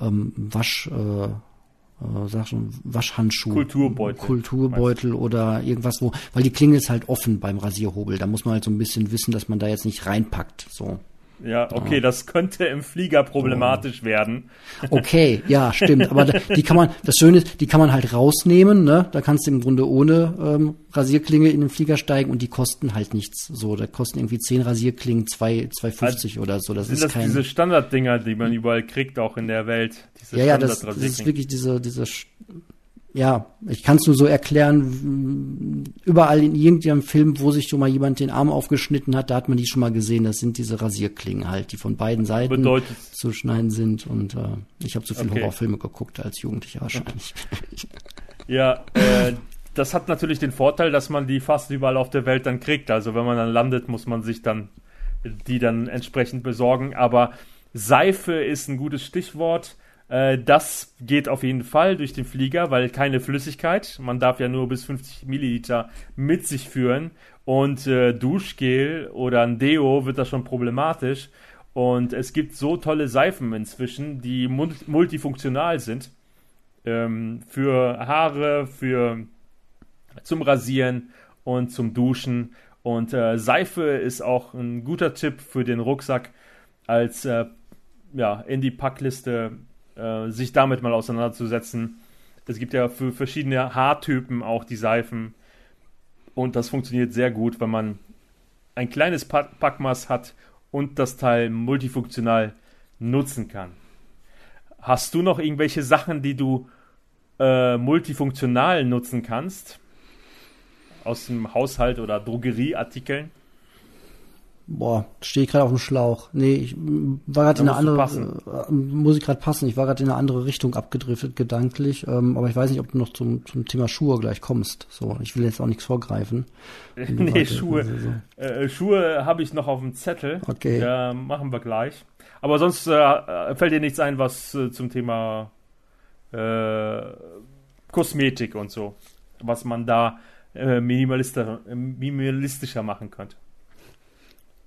S3: ähm, Wasch, äh, äh, sag schon, Waschhandschuh.
S1: Kulturbeutel.
S3: Kulturbeutel oder irgendwas, wo, weil die Klinge ist halt offen beim Rasierhobel. Da muss man halt so ein bisschen wissen, dass man da jetzt nicht reinpackt. So.
S1: Ja, okay, das könnte im Flieger problematisch oh. werden.
S3: Okay, ja, stimmt. Aber die kann man, das Schöne ist, die kann man halt rausnehmen, ne? Da kannst du im Grunde ohne ähm, Rasierklinge in den Flieger steigen und die kosten halt nichts. So, da kosten irgendwie zehn Rasierklingen zwei, 2,50 also, oder so. Das
S1: sind
S3: ist
S1: das
S3: kein,
S1: diese Standarddinger, die man überall kriegt, auch in der Welt?
S3: Diese ja, ja, das, das ist wirklich diese, diese ja, ich kann es nur so erklären, überall in irgendeinem Film, wo sich schon mal jemand den Arm aufgeschnitten hat, da hat man die schon mal gesehen. Das sind diese Rasierklingen halt, die von beiden Seiten Bedeutet. zu schneiden sind. Und äh, ich habe zu viele okay. Horrorfilme geguckt als Jugendlicher wahrscheinlich.
S1: Ja, äh, das hat natürlich den Vorteil, dass man die fast überall auf der Welt dann kriegt. Also wenn man dann landet, muss man sich dann die dann entsprechend besorgen. Aber Seife ist ein gutes Stichwort äh, das geht auf jeden Fall durch den Flieger, weil keine Flüssigkeit. Man darf ja nur bis 50 Milliliter mit sich führen. Und äh, Duschgel oder ein Deo wird das schon problematisch. Und es gibt so tolle Seifen inzwischen, die multifunktional sind. Ähm, für Haare, für zum Rasieren und zum Duschen. Und äh, Seife ist auch ein guter Tipp für den Rucksack als äh, ja, in die Packliste äh, sich damit mal auseinanderzusetzen. Es gibt ja für verschiedene Haartypen auch die Seifen. Und das funktioniert sehr gut, wenn man ein kleines Packmaß hat und das Teil multifunktional nutzen kann. Hast du noch irgendwelche Sachen, die du äh, multifunktional nutzen kannst? Aus dem Haushalt oder Drogerieartikeln?
S3: Boah, stehe ich gerade auf dem Schlauch. Nee, ich war gerade in eine andere, äh, muss ich gerade passen, ich war gerade in eine andere Richtung abgedriftet, gedanklich, ähm, aber ich weiß nicht, ob du noch zum, zum Thema Schuhe gleich kommst. So, ich will jetzt auch nichts vorgreifen.
S1: nee, weiter, Schuhe. So. Äh, Schuhe habe ich noch auf dem Zettel.
S3: Okay.
S1: Ja, machen wir gleich. Aber sonst äh, fällt dir nichts ein, was äh, zum Thema äh, Kosmetik und so, was man da äh, minimalistischer, minimalistischer machen könnte.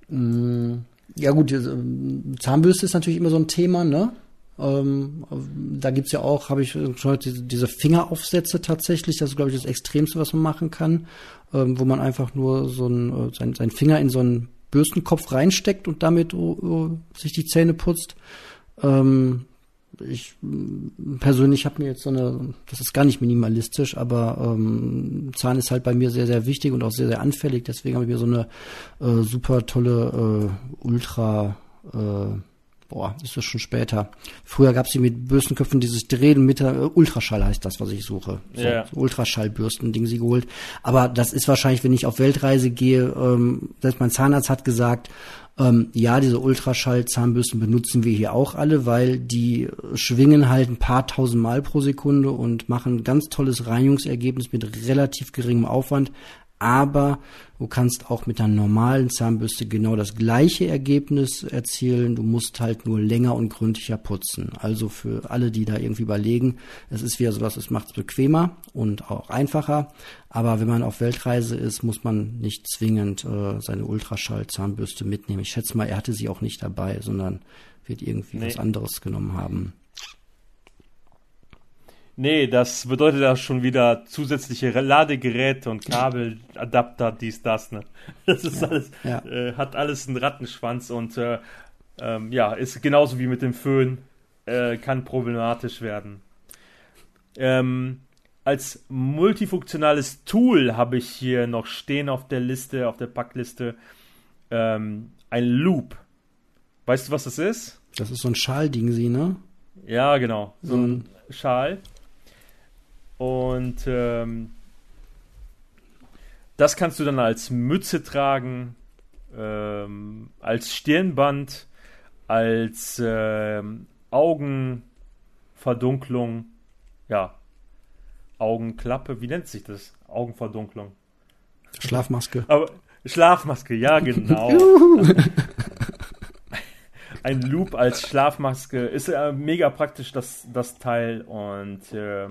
S3: Mm, ja gut, Zahnbürste ist natürlich immer so ein Thema, ne? Ähm, da gibt's ja auch, habe ich schon diese, diese Fingeraufsätze tatsächlich, das ist, glaube ich, das Extremste, was man machen kann, ähm, wo man einfach nur so ein, äh, sein, sein Finger in so einen Bürstenkopf reinsteckt und damit uh, uh, sich die Zähne putzt. Ähm, ich persönlich habe mir jetzt so eine, das ist gar nicht minimalistisch, aber ähm, Zahn ist halt bei mir sehr, sehr wichtig und auch sehr, sehr anfällig. Deswegen habe ich mir so eine äh, super tolle äh, Ultra, äh, boah, ist das schon später. Früher gab es die mit Bürstenköpfen dieses Drehen mit äh, Ultraschall heißt das, was ich suche. So, yeah. so Ultraschallbürsten, Ding sie geholt. Aber das ist wahrscheinlich, wenn ich auf Weltreise gehe, ähm, selbst mein Zahnarzt hat gesagt, ähm, ja, diese Ultraschall-Zahnbürsten benutzen wir hier auch alle, weil die schwingen halt ein paar tausend Mal pro Sekunde und machen ein ganz tolles Reinigungsergebnis mit relativ geringem Aufwand aber du kannst auch mit einer normalen Zahnbürste genau das gleiche Ergebnis erzielen. Du musst halt nur länger und gründlicher putzen. Also für alle, die da irgendwie überlegen, es ist wieder sowas, es macht es bequemer und auch einfacher. Aber wenn man auf Weltreise ist, muss man nicht zwingend äh, seine Ultraschall-Zahnbürste mitnehmen. Ich schätze mal, er hatte sie auch nicht dabei, sondern wird irgendwie nee. was anderes genommen haben.
S1: Nee, das bedeutet ja schon wieder zusätzliche Ladegeräte und Kabel, Adapter, dies, das, ne? Das ist ja, alles, ja. Äh, hat alles einen Rattenschwanz und äh, ähm, ja, ist genauso wie mit dem Föhn. äh, kann problematisch werden. Ähm, als multifunktionales Tool habe ich hier noch stehen auf der Liste, auf der Packliste, ähm, ein Loop. Weißt du, was das ist?
S3: Das ist so ein Schalding, sie, ne?
S1: Ja, genau. So ein. Schal. Und ähm, das kannst du dann als Mütze tragen, ähm, als Stirnband, als ähm, Augenverdunklung, ja, Augenklappe, wie nennt sich das? Augenverdunklung.
S3: Schlafmaske.
S1: Aber Schlafmaske, ja, genau. Ein Loop als Schlafmaske ist äh, mega praktisch, das, das Teil. Und äh,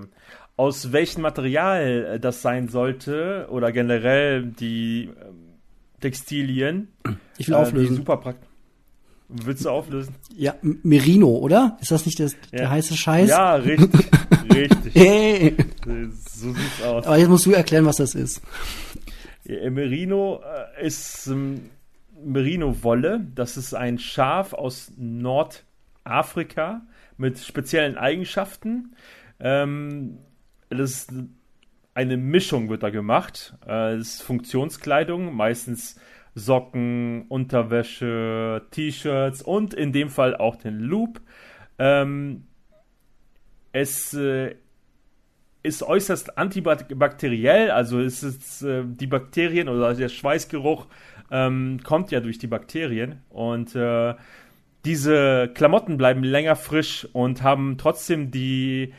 S1: aus welchem Material äh, das sein sollte oder generell die äh, Textilien.
S3: Ich will auflösen.
S1: super praktisch. Willst du auflösen?
S3: Ja, Merino, oder? Ist das nicht das, ja. der heiße Scheiß?
S1: Ja, richtig. richtig. Hey. So sieht's aus.
S3: Aber jetzt musst du erklären, was das ist.
S1: Merino äh, ist ähm, Merino-Wolle. Das ist ein Schaf aus Nordafrika mit speziellen Eigenschaften. Ähm, das ist eine Mischung wird da gemacht. Äh, es ist Funktionskleidung, meistens Socken, Unterwäsche, T-Shirts und in dem Fall auch den Loop. Ähm, es äh, ist äußerst antibakteriell, also es ist äh, die Bakterien oder der Schweißgeruch ähm, kommt ja durch die Bakterien und äh, diese Klamotten bleiben länger frisch und haben trotzdem die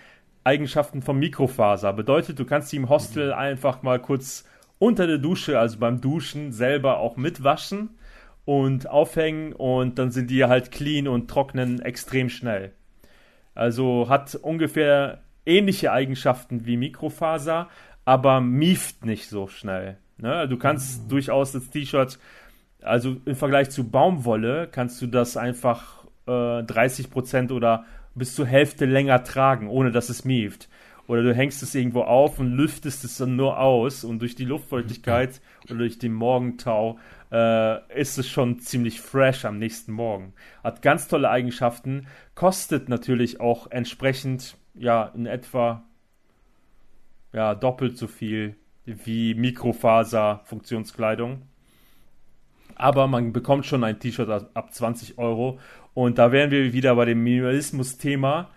S1: Eigenschaften von Mikrofaser. Bedeutet, du kannst sie im Hostel einfach mal kurz unter der Dusche, also beim Duschen selber auch mitwaschen und aufhängen und dann sind die halt clean und trocknen extrem schnell. Also hat ungefähr ähnliche Eigenschaften wie Mikrofaser, aber mieft nicht so schnell. Ne? Du kannst mhm. durchaus das T-Shirt, also im Vergleich zu Baumwolle, kannst du das einfach äh, 30% oder bis zur Hälfte länger tragen, ohne dass es mieft oder du hängst es irgendwo auf und lüftest es dann nur aus und durch die Luftfeuchtigkeit oder durch den Morgentau äh, ist es schon ziemlich fresh am nächsten Morgen. Hat ganz tolle Eigenschaften, kostet natürlich auch entsprechend ja in etwa ja doppelt so viel wie Mikrofaser Funktionskleidung. Aber man bekommt schon ein T-Shirt ab 20 Euro. Und da wären wir wieder bei dem Minimalismus-Thema.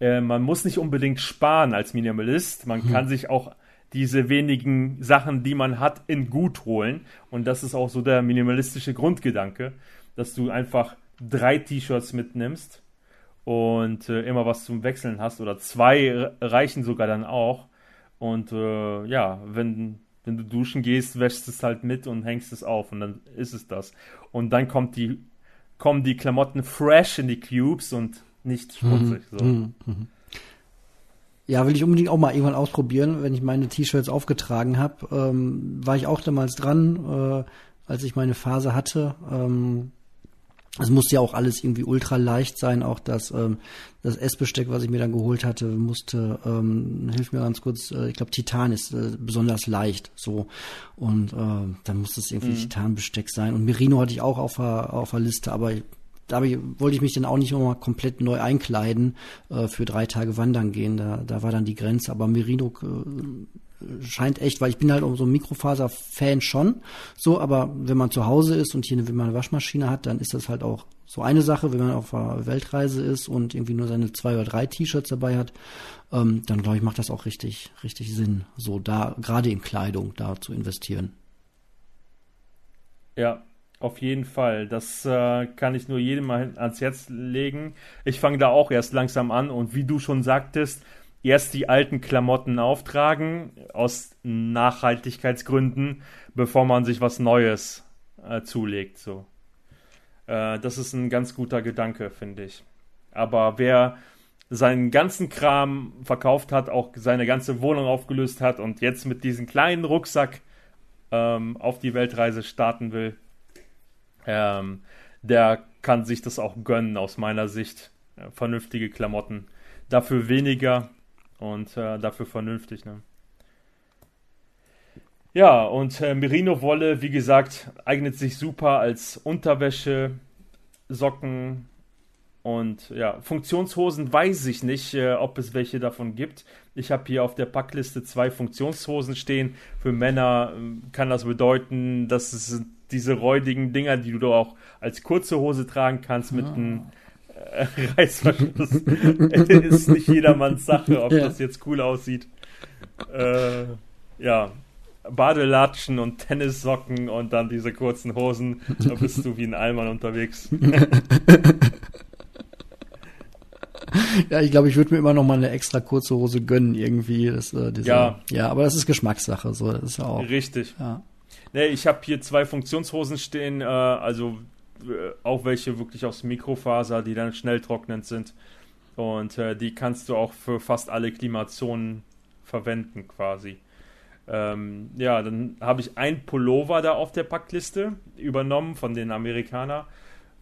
S1: Äh, man muss nicht unbedingt sparen als Minimalist. Man hm. kann sich auch diese wenigen Sachen, die man hat, in gut holen. Und das ist auch so der minimalistische Grundgedanke, dass du einfach drei T-Shirts mitnimmst und äh, immer was zum Wechseln hast. Oder zwei reichen sogar dann auch. Und äh, ja, wenn, wenn du duschen gehst, wäschst es halt mit und hängst es auf und dann ist es das. Und dann kommt die, kommen die Klamotten fresh in die Cubes und nicht schmutzig. Mhm. So. Mhm. mhm.
S3: Ja, will ich unbedingt auch mal irgendwann ausprobieren. Wenn ich meine T-Shirts aufgetragen habe, ähm, war ich auch damals dran, äh, als ich meine Phase hatte. Ähm, es musste ja auch alles irgendwie ultra leicht sein. Auch das, ähm, das Essbesteck, was ich mir dann geholt hatte, musste, ähm, hilf mir ganz kurz, äh, ich glaube Titan ist äh, besonders leicht. So und äh, dann musste es irgendwie mhm. Titanbesteck sein. Und Merino hatte ich auch auf der, auf der Liste, aber da wollte ich mich dann auch nicht nochmal komplett neu einkleiden, äh, für drei Tage wandern gehen. Da, da war dann die Grenze. Aber Merino äh, scheint echt, weil ich bin halt auch so ein Mikrofaser-Fan schon. So, aber wenn man zu Hause ist und hier eine, wenn man eine Waschmaschine hat, dann ist das halt auch so eine Sache, wenn man auf einer Weltreise ist und irgendwie nur seine zwei oder drei T-Shirts dabei hat, ähm, dann glaube ich, macht das auch richtig, richtig Sinn, so da, gerade in Kleidung, da zu investieren.
S1: Ja, auf jeden Fall. Das äh, kann ich nur jedem mal ans Herz legen. Ich fange da auch erst langsam an und wie du schon sagtest, erst die alten Klamotten auftragen aus Nachhaltigkeitsgründen, bevor man sich was Neues äh, zulegt. So. Äh, das ist ein ganz guter Gedanke, finde ich. Aber wer seinen ganzen Kram verkauft hat, auch seine ganze Wohnung aufgelöst hat und jetzt mit diesem kleinen Rucksack ähm, auf die Weltreise starten will, ähm, der kann sich das auch gönnen, aus meiner Sicht. Äh, vernünftige Klamotten. Dafür weniger und äh, dafür vernünftig. Ne? Ja, und äh, Merino-Wolle, wie gesagt, eignet sich super als Unterwäsche, Socken, Und ja, Funktionshosen weiß ich nicht, äh, ob es welche davon gibt. Ich habe hier auf der Packliste zwei Funktionshosen stehen. Für Männer äh, kann das bedeuten, dass es diese räudigen Dinger, die du auch als kurze Hose tragen kannst mit ah. einem äh, Reißverschluss. ist nicht jedermanns Sache, ob ja. das jetzt cool aussieht. Äh, ja, Badelatschen und Tennissocken und dann diese kurzen Hosen, da bist du wie ein Allmann unterwegs.
S3: ja, ich glaube, ich würde mir immer noch mal eine extra kurze Hose gönnen irgendwie. Das, äh, diese, ja. ja, aber das ist Geschmackssache, so das ist ja auch.
S1: Richtig.
S3: Ja.
S1: Nee, ich habe hier zwei Funktionshosen stehen, äh, also auch welche wirklich aus Mikrofaser, die dann schnell trocknend sind. Und äh, die kannst du auch für fast alle Klimazonen verwenden quasi. Ähm, ja, dann habe ich ein Pullover da auf der Packliste übernommen von den Amerikanern.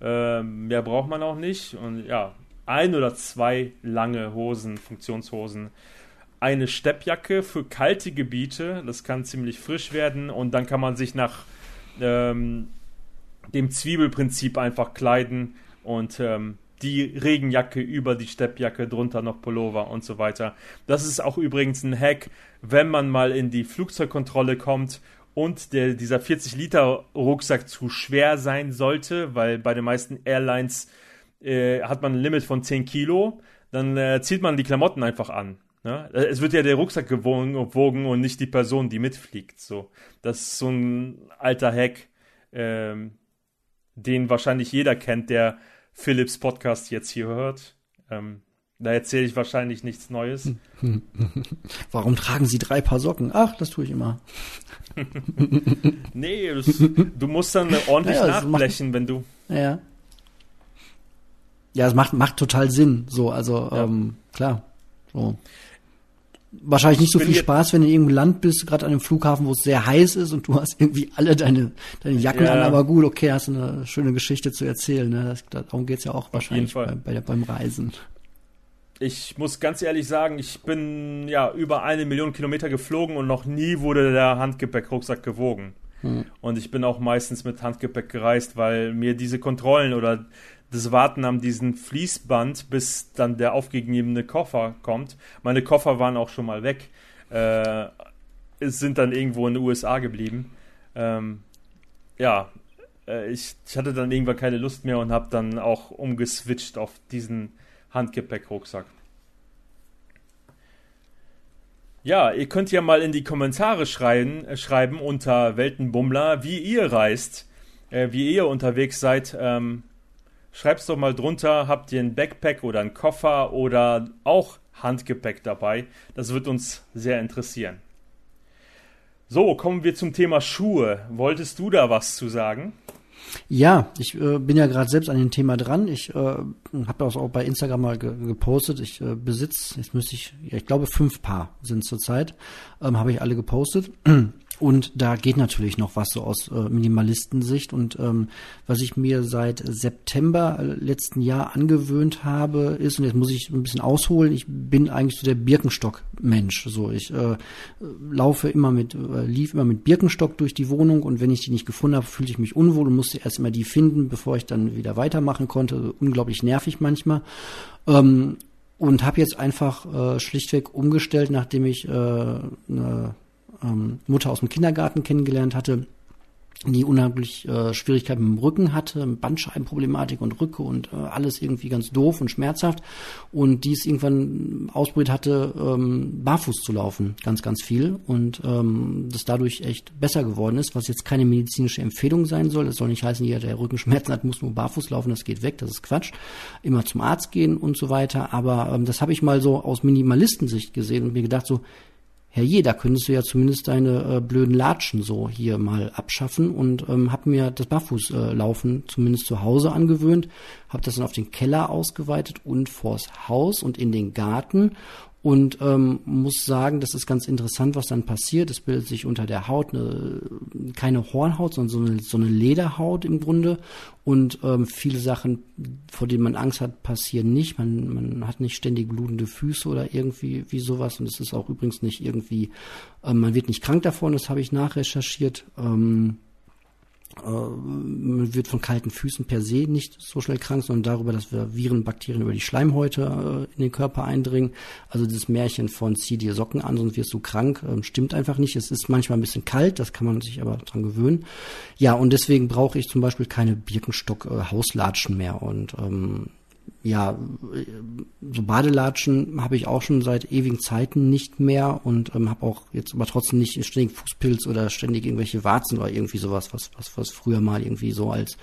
S1: Ähm, mehr braucht man auch nicht. Und ja, ein oder zwei lange Hosen, Funktionshosen. Eine Steppjacke für kalte Gebiete, das kann ziemlich frisch werden. Und dann kann man sich nach ähm, dem Zwiebelprinzip einfach kleiden und ähm, die Regenjacke über die Steppjacke, drunter noch Pullover und so weiter. Das ist auch übrigens ein Hack, wenn man mal in die Flugzeugkontrolle kommt und der, dieser 40 Liter Rucksack zu schwer sein sollte, weil bei den meisten Airlines äh, hat man ein Limit von 10 Kilo, dann äh, zieht man die Klamotten einfach an. Ne? Es wird ja der Rucksack gewogen, und nicht die Person, die mitfliegt. So, das ist so ein alter Hack, ähm, den wahrscheinlich jeder kennt, der Philips Podcast jetzt hier hört. Ähm, da erzähle ich wahrscheinlich nichts Neues.
S3: Warum tragen Sie drei Paar Socken? Ach, das tue ich immer.
S1: nee, das, du musst dann ordentlich naja, nachblechen, macht, wenn du.
S3: Ja. Ja, es macht, macht total Sinn. So, also, ja. ähm, klar. So wahrscheinlich nicht so viel Spaß, wenn du in irgendeinem Land bist, gerade an einem Flughafen, wo es sehr heiß ist und du hast irgendwie alle deine, deine Jacken ja. an, aber gut, okay, hast eine schöne Geschichte zu erzählen. Ne? Das, darum geht's ja auch wahrscheinlich bei, bei, beim Reisen.
S1: Ich muss ganz ehrlich sagen, ich bin ja über eine Million Kilometer geflogen und noch nie wurde der Handgepäckrucksack gewogen. Hm. Und ich bin auch meistens mit Handgepäck gereist, weil mir diese Kontrollen oder das Warten an diesem Fließband, bis dann der aufgegebene Koffer kommt. Meine Koffer waren auch schon mal weg. Äh, sind dann irgendwo in den USA geblieben. Ähm, ja, äh, ich, ich, hatte dann irgendwann keine Lust mehr und habe dann auch umgeswitcht auf diesen Handgepäckrucksack. Ja, ihr könnt ja mal in die Kommentare schreiben, äh, schreiben unter Weltenbummler, wie ihr reist, äh, wie ihr unterwegs seid. Ähm, Schreib's doch mal drunter, habt ihr ein Backpack oder einen Koffer oder auch Handgepäck dabei? Das wird uns sehr interessieren. So, kommen wir zum Thema Schuhe. Wolltest du da was zu sagen?
S3: Ja, ich äh, bin ja gerade selbst an dem Thema dran. Ich äh, habe das auch bei Instagram mal ge gepostet. Ich äh, besitze, jetzt müsste ich, ja, ich glaube fünf Paar sind zurzeit, ähm, habe ich alle gepostet. Und da geht natürlich noch was so aus äh, Minimalistensicht. Und ähm, was ich mir seit September letzten Jahr angewöhnt habe, ist, und jetzt muss ich ein bisschen ausholen, ich bin eigentlich so der Birkenstock-Mensch. So, ich äh, laufe immer mit, äh, lief immer mit Birkenstock durch die Wohnung und wenn ich die nicht gefunden habe, fühlte ich mich unwohl und musste erst immer die finden, bevor ich dann wieder weitermachen konnte. Unglaublich nervig manchmal. Ähm, und habe jetzt einfach äh, schlichtweg umgestellt, nachdem ich äh, eine ähm, Mutter aus dem Kindergarten kennengelernt hatte, die unheimlich äh, Schwierigkeiten mit dem Rücken hatte, Bandscheibenproblematik und Rücke und äh, alles irgendwie ganz doof und schmerzhaft und die es irgendwann ausprobiert hatte, ähm, barfuß zu laufen, ganz, ganz viel und ähm, das dadurch echt besser geworden ist, was jetzt keine medizinische Empfehlung sein soll. Das soll nicht heißen, jeder, der Rückenschmerzen hat, muss nur barfuß laufen, das geht weg, das ist Quatsch. Immer zum Arzt gehen und so weiter, aber ähm, das habe ich mal so aus Minimalistensicht gesehen und mir gedacht so, herrje, da könntest du ja zumindest deine äh, blöden Latschen so hier mal abschaffen und ähm, habe mir das Barfußlaufen äh, zumindest zu Hause angewöhnt, habe das dann auf den Keller ausgeweitet und vors Haus und in den Garten und ähm, muss sagen, das ist ganz interessant, was dann passiert. Es bildet sich unter der Haut eine, keine Hornhaut, sondern so eine, so eine Lederhaut im Grunde. Und ähm, viele Sachen, vor denen man Angst hat, passieren nicht. Man, man hat nicht ständig blutende Füße oder irgendwie wie sowas. Und es ist auch übrigens nicht irgendwie, ähm, man wird nicht krank davon, das habe ich nachrecherchiert. Ähm, äh, man wird von kalten Füßen per se nicht so schnell krank, sondern darüber, dass wir Viren, Bakterien über die Schleimhäute äh, in den Körper eindringen. Also dieses Märchen von zieh dir Socken an, sonst wirst du krank, äh, stimmt einfach nicht. Es ist manchmal ein bisschen kalt, das kann man sich aber dran gewöhnen. Ja, und deswegen brauche ich zum Beispiel keine Birkenstock-Hauslatschen mehr und ähm, ja, so Badelatschen habe ich auch schon seit ewigen Zeiten nicht mehr und ähm, habe auch jetzt aber trotzdem nicht ständig Fußpilz oder ständig irgendwelche Warzen oder irgendwie sowas, was, was, was früher mal irgendwie so als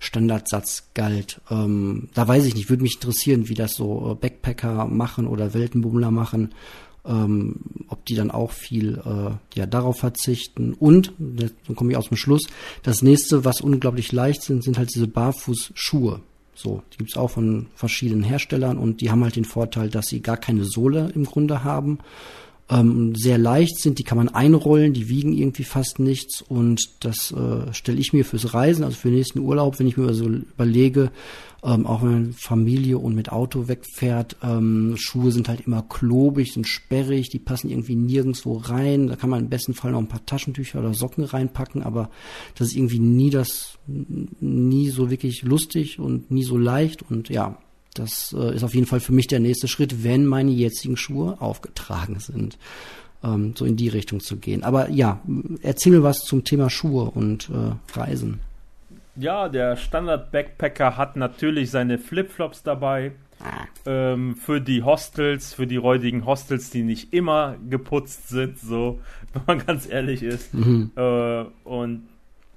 S3: Standardsatz galt. Ähm, da weiß ich nicht, würde mich interessieren, wie das so äh, Backpacker machen oder Weltenbummler machen. Ähm, ob die dann auch viel äh, ja darauf verzichten und dann komme ich aus dem Schluss das nächste was unglaublich leicht sind sind halt diese Barfußschuhe so, die gibt's auch von verschiedenen Herstellern und die haben halt den Vorteil, dass sie gar keine Sohle im Grunde haben. Ähm, sehr leicht sind, die kann man einrollen, die wiegen irgendwie fast nichts und das äh, stelle ich mir fürs Reisen, also für den nächsten Urlaub, wenn ich mir so überlege, ähm, auch wenn Familie und mit Auto wegfährt. Ähm, Schuhe sind halt immer klobig, sind sperrig, die passen irgendwie nirgendwo rein. Da kann man im besten Fall noch ein paar Taschentücher oder Socken reinpacken, aber das ist irgendwie nie das, nie so wirklich lustig und nie so leicht und ja, das äh, ist auf jeden Fall für mich der nächste Schritt, wenn meine jetzigen Schuhe aufgetragen sind ähm, so in die Richtung zu gehen. Aber ja, erzähl mir was zum Thema Schuhe und äh, Reisen.
S1: Ja, der Standard-Backpacker hat natürlich seine Flipflops dabei. Ah. Ähm, für die Hostels, für die räudigen Hostels, die nicht immer geputzt sind, so, wenn man ganz ehrlich ist. Mhm. Äh, und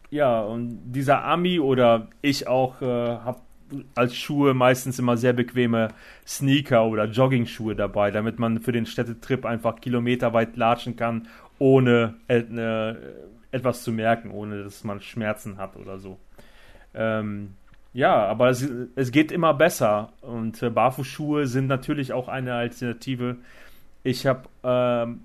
S1: ja, und dieser Ami oder ich auch äh, habe als Schuhe meistens immer sehr bequeme Sneaker oder Jogging-Schuhe dabei, damit man für den Städtetrip einfach kilometerweit latschen kann, ohne äh, etwas zu merken, ohne dass man Schmerzen hat oder so. Ähm, ja, aber es, es, geht immer besser und äh, Barfußschuhe sind natürlich auch eine Alternative. Ich habe ähm,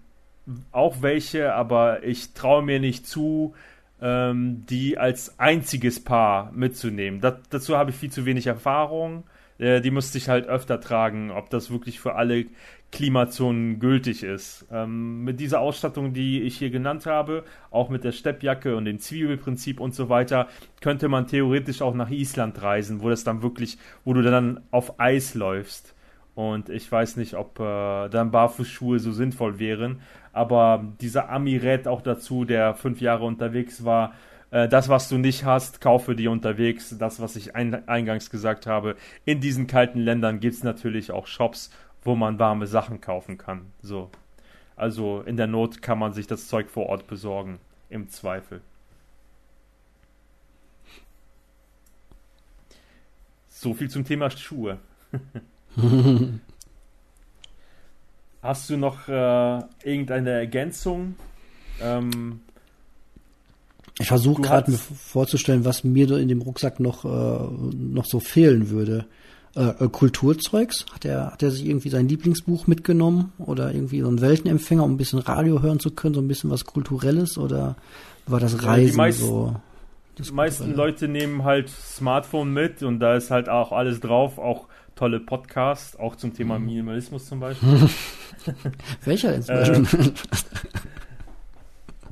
S1: auch welche, aber ich traue mir nicht zu, ähm, die als einziges Paar mitzunehmen. Das, dazu habe ich viel zu wenig Erfahrung. Äh, die musste ich halt öfter tragen, ob das wirklich für alle Klimazonen gültig ist. Ähm, mit dieser Ausstattung, die ich hier genannt habe, auch mit der Steppjacke und dem Zwiebelprinzip und so weiter, könnte man theoretisch auch nach Island reisen, wo das dann wirklich, wo du dann auf Eis läufst. Und ich weiß nicht, ob äh, dann Barfußschuhe so sinnvoll wären. Aber dieser Ami rät auch dazu, der fünf Jahre unterwegs war, äh, das, was du nicht hast, kaufe dir unterwegs. Das, was ich ein, eingangs gesagt habe. In diesen kalten Ländern gibt es natürlich auch Shops wo man warme Sachen kaufen kann. So. Also in der Not kann man sich das Zeug vor Ort besorgen, im Zweifel. So viel zum Thema Schuhe. Hast du noch äh, irgendeine Ergänzung? Ähm,
S3: ich versuche gerade mir vorzustellen, was mir in dem Rucksack noch, äh, noch so fehlen würde äh, äh, Kulturzeugs? Hat er, hat er sich irgendwie sein Lieblingsbuch mitgenommen oder irgendwie so einen Weltenempfänger, um ein bisschen Radio hören zu können, so ein bisschen was Kulturelles oder war das Reisen ja, die meisten, so?
S1: Die meisten Leute nehmen halt Smartphone mit und da ist halt auch alles drauf, auch tolle Podcasts, auch zum Thema mhm. Minimalismus zum Beispiel.
S3: Welcher inzwischen?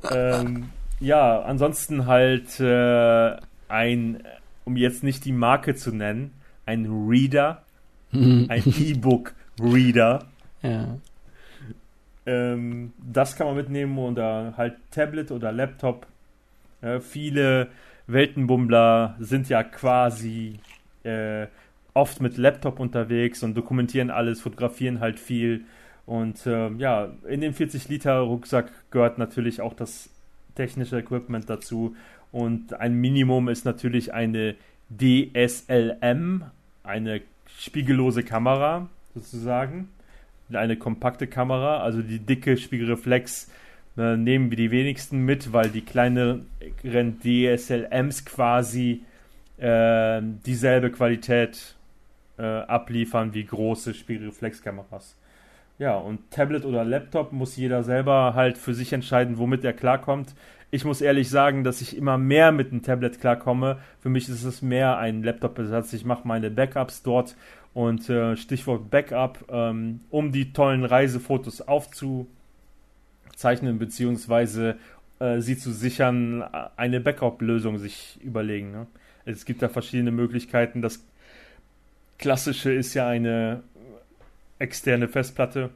S3: Ähm,
S1: ähm, ja, ansonsten halt äh, ein, um jetzt nicht die Marke zu nennen, ein Reader, mhm. ein E-Book-Reader.
S3: Ja.
S1: Ähm, das kann man mitnehmen oder halt Tablet oder Laptop. Äh, viele Weltenbummler sind ja quasi äh, oft mit Laptop unterwegs und dokumentieren alles, fotografieren halt viel. Und äh, ja, in den 40 Liter Rucksack gehört natürlich auch das technische Equipment dazu. Und ein Minimum ist natürlich eine DSLM, eine spiegellose Kamera sozusagen, eine kompakte Kamera, also die dicke Spiegelreflex äh, nehmen wir die wenigsten mit, weil die kleineren DSLMs quasi äh, dieselbe Qualität äh, abliefern wie große Spiegelreflexkameras. Ja, und Tablet oder Laptop muss jeder selber halt für sich entscheiden, womit er klarkommt. Ich muss ehrlich sagen, dass ich immer mehr mit dem Tablet klarkomme. Für mich ist es mehr ein Laptop-Besatz. Ich mache meine Backups dort und äh, Stichwort Backup, ähm, um die tollen Reisefotos aufzuzeichnen, beziehungsweise äh, sie zu sichern, eine Backup-Lösung sich überlegen. Ne? Es gibt da verschiedene Möglichkeiten. Das klassische ist ja eine externe Festplatte.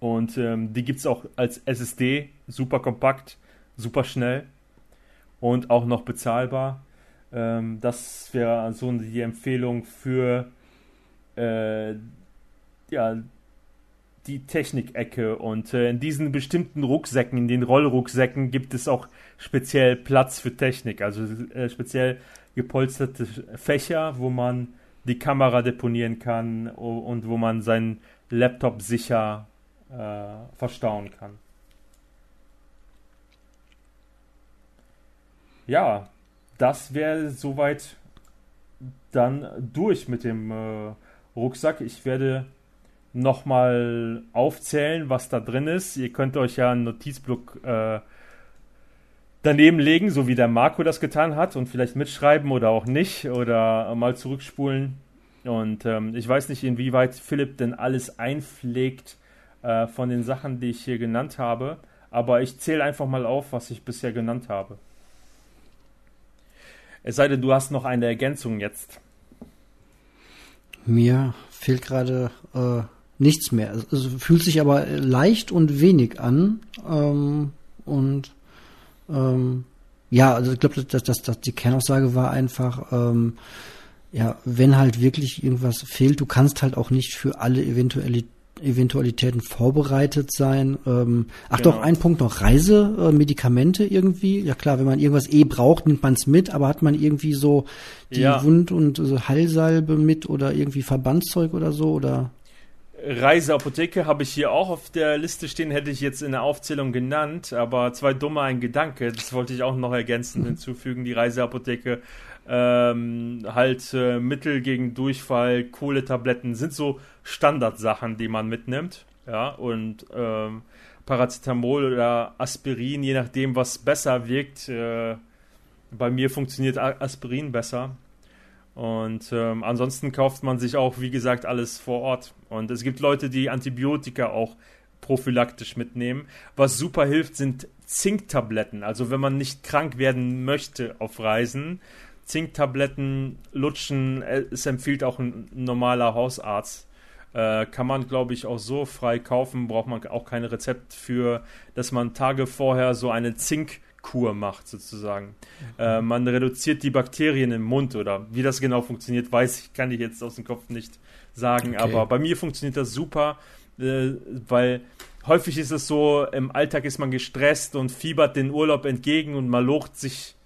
S1: Und ähm, die gibt es auch als SSD, super kompakt, super schnell und auch noch bezahlbar. Ähm, das wäre so die Empfehlung für äh, ja, die Technikecke. Und äh, in diesen bestimmten Rucksäcken, in den Rollrucksäcken, gibt es auch speziell Platz für Technik. Also äh, speziell gepolsterte Fächer, wo man die Kamera deponieren kann und wo man seinen Laptop sicher äh, verstauen kann. Ja, das wäre soweit dann durch mit dem äh, Rucksack. Ich werde nochmal aufzählen, was da drin ist. Ihr könnt euch ja einen Notizblock äh, daneben legen, so wie der Marco das getan hat und vielleicht mitschreiben oder auch nicht oder mal zurückspulen. Und ähm, ich weiß nicht, inwieweit Philipp denn alles einpflegt äh, von den Sachen, die ich hier genannt habe, aber ich zähle einfach mal auf, was ich bisher genannt habe. Es sei denn, du hast noch eine Ergänzung jetzt.
S3: Mir fehlt gerade äh, nichts mehr. Es also, fühlt sich aber leicht und wenig an. Ähm, und ähm, ja, also ich glaube, dass, dass, dass die Kernaussage war einfach, ähm, ja, wenn halt wirklich irgendwas fehlt, du kannst halt auch nicht für alle Eventualitäten Eventualitäten vorbereitet sein. Ähm, ach genau. doch, ein Punkt noch, Reisemedikamente äh, irgendwie. Ja klar, wenn man irgendwas eh braucht, nimmt man es mit, aber hat man irgendwie so die ja. Wund- und äh, Heilsalbe mit oder irgendwie Verbandszeug oder so oder?
S1: Reiseapotheke habe ich hier auch auf der Liste stehen, hätte ich jetzt in der Aufzählung genannt, aber zwei dumme ein Gedanke, das wollte ich auch noch ergänzen mhm. hinzufügen. Die Reiseapotheke ähm, halt äh, Mittel gegen Durchfall, Kohletabletten sind so Standardsachen, die man mitnimmt. Ja, und ähm, Paracetamol oder Aspirin, je nachdem, was besser wirkt. Äh, bei mir funktioniert Aspirin besser. Und ähm, ansonsten kauft man sich auch, wie gesagt, alles vor Ort. Und es gibt Leute, die Antibiotika auch prophylaktisch mitnehmen. Was super hilft, sind Zinktabletten. Also wenn man nicht krank werden möchte auf Reisen, Zinktabletten lutschen, äh, es empfiehlt auch ein normaler Hausarzt. Äh, kann man, glaube ich, auch so frei kaufen, braucht man auch kein Rezept für, dass man Tage vorher so eine Zinkkur macht, sozusagen. Äh, man reduziert die Bakterien im Mund oder wie das genau funktioniert, weiß ich, kann ich jetzt aus dem Kopf nicht sagen, okay. aber bei mir funktioniert das super, äh, weil häufig ist es so, im Alltag ist man gestresst und fiebert den Urlaub entgegen und man locht sich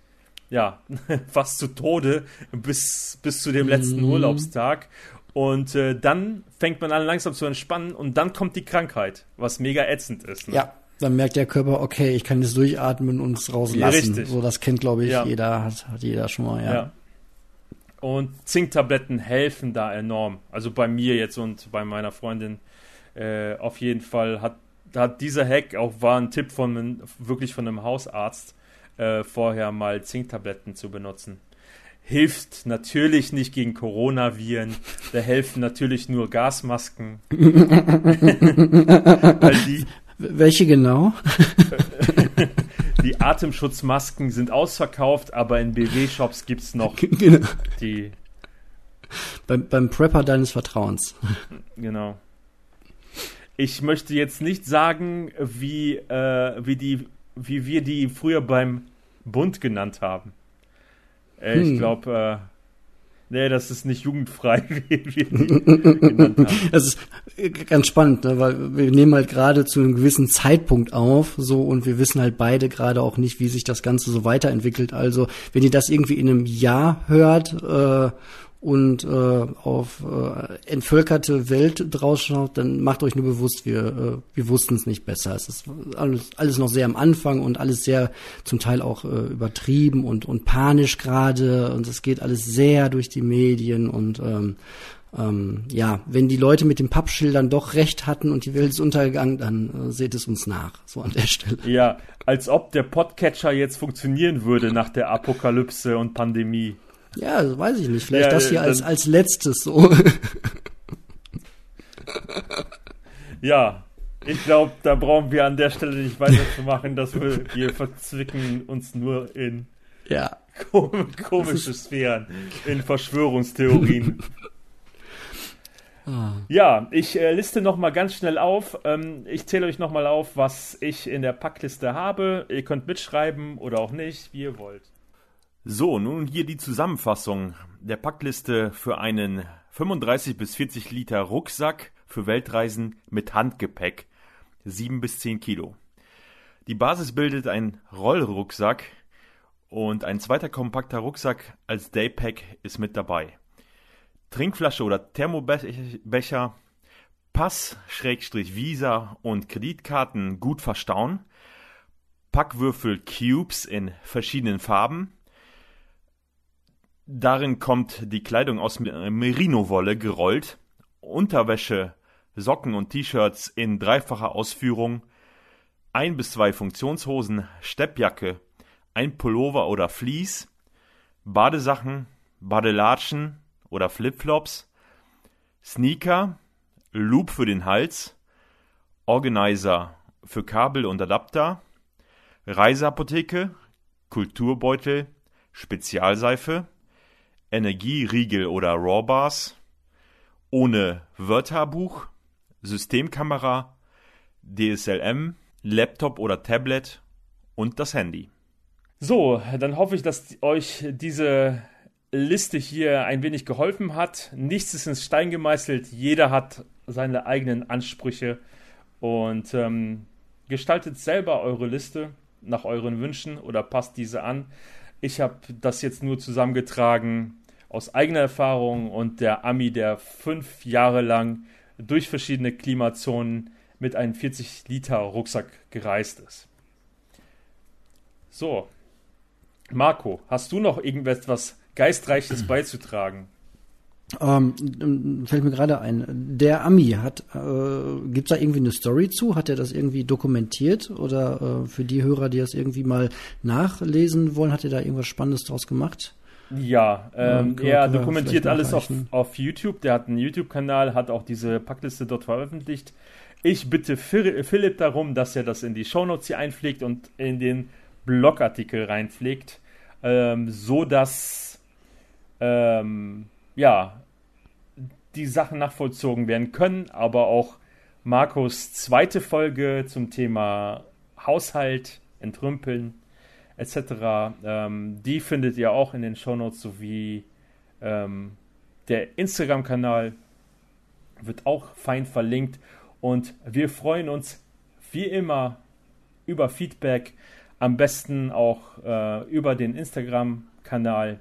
S1: ja, fast zu Tode bis, bis zu dem letzten mhm. Urlaubstag. Und äh, dann fängt man an langsam zu entspannen und dann kommt die Krankheit, was mega ätzend ist.
S3: Ne? Ja, dann merkt der Körper, okay, ich kann jetzt durchatmen und es rauslassen. Richtig. So, das kennt, glaube ich, ja. jeder, hat, hat jeder schon mal, ja. ja.
S1: Und Zinktabletten helfen da enorm. Also bei mir jetzt und bei meiner Freundin äh, auf jeden Fall hat, hat dieser Hack auch war ein Tipp von wirklich von einem Hausarzt äh, vorher mal Zinktabletten zu benutzen. Hilft natürlich nicht gegen Coronaviren, da helfen natürlich nur Gasmasken.
S3: die, Welche genau?
S1: die Atemschutzmasken sind ausverkauft, aber in BW-Shops gibt es noch genau. die.
S3: Beim, beim Prepper deines Vertrauens.
S1: Genau. Ich möchte jetzt nicht sagen, wie, äh, wie die wie wir die früher beim Bund genannt haben. Äh, hm. Ich glaube, äh, nee, das ist nicht jugendfrei, wie wir.
S3: Das ist ganz spannend, ne? weil wir nehmen halt gerade zu einem gewissen Zeitpunkt auf, so und wir wissen halt beide gerade auch nicht, wie sich das Ganze so weiterentwickelt. Also, wenn ihr das irgendwie in einem Jahr hört äh, und äh, auf äh, entvölkerte Welt draus schaut, dann macht euch nur bewusst, wir, äh, wir wussten es nicht besser. Es ist alles, alles noch sehr am Anfang und alles sehr zum Teil auch äh, übertrieben und, und panisch gerade und es geht alles sehr durch die Medien und ähm, ähm, ja, wenn die Leute mit den Pappschildern doch recht hatten und die Welt ist untergegangen, dann äh, seht es uns nach, so an der Stelle.
S1: Ja, als ob der Podcatcher jetzt funktionieren würde nach der Apokalypse und Pandemie.
S3: Ja, das weiß ich nicht. Vielleicht ja, das hier als, als letztes so.
S1: ja, Ich glaube, da brauchen wir an der Stelle nicht weiterzumachen, dass wir, wir verzwicken uns nur in
S3: ja.
S1: komische Sphären, in Verschwörungstheorien. Ah. Ja, ich äh, liste noch mal ganz schnell auf. Ähm, ich zähle euch noch mal auf, was ich in der Packliste habe. Ihr könnt mitschreiben oder auch nicht, wie ihr wollt. So, nun hier die Zusammenfassung der Packliste für einen 35 bis 40 Liter Rucksack für Weltreisen mit Handgepäck, 7 bis 10 Kilo. Die Basis bildet ein Rollrucksack und ein zweiter kompakter Rucksack als Daypack ist mit dabei. Trinkflasche oder Thermobecher, Pass, Schrägstrich Visa und Kreditkarten gut verstauen, Packwürfel Cubes in verschiedenen Farben, Darin kommt die Kleidung aus Merino-Wolle gerollt, Unterwäsche, Socken und T-Shirts in dreifacher Ausführung, ein bis zwei Funktionshosen, Steppjacke, ein Pullover oder Vlies, Badesachen, Badelatschen oder Flipflops, Sneaker, Loop für den Hals, Organizer für Kabel und Adapter, Reiseapotheke, Kulturbeutel, Spezialseife, Energieriegel oder Rawbars, ohne Wörterbuch, Systemkamera, DSLM, Laptop oder Tablet und das Handy. So, dann hoffe ich, dass euch diese Liste hier ein wenig geholfen hat. Nichts ist ins Stein gemeißelt. Jeder hat seine eigenen Ansprüche und ähm, gestaltet selber eure Liste nach euren Wünschen oder passt diese an. Ich habe das jetzt nur zusammengetragen aus eigener Erfahrung und der Ami, der fünf Jahre lang durch verschiedene Klimazonen mit einem 40 Liter Rucksack gereist ist. So, Marco, hast du noch irgendetwas Geistreiches beizutragen?
S3: Ähm, fällt mir gerade ein. Der Ami hat, äh, gibt da irgendwie eine Story zu? Hat er das irgendwie dokumentiert? Oder äh, für die Hörer, die das irgendwie mal nachlesen wollen, hat er da irgendwas Spannendes draus gemacht?
S1: Ja, ähm, ja er dokumentiert alles auf, auf YouTube. Der hat einen YouTube-Kanal, hat auch diese Packliste dort veröffentlicht. Ich bitte Philipp darum, dass er das in die Shownotes hier einpflegt und in den Blogartikel reinpflegt, ähm, so dass ähm, ja, die Sachen nachvollzogen werden können, aber auch Markus zweite Folge zum Thema Haushalt, Entrümpeln etc. Ähm, die findet ihr auch in den Shownotes sowie ähm, der Instagram-Kanal wird auch fein verlinkt und wir freuen uns wie immer über Feedback, am besten auch äh, über den Instagram-Kanal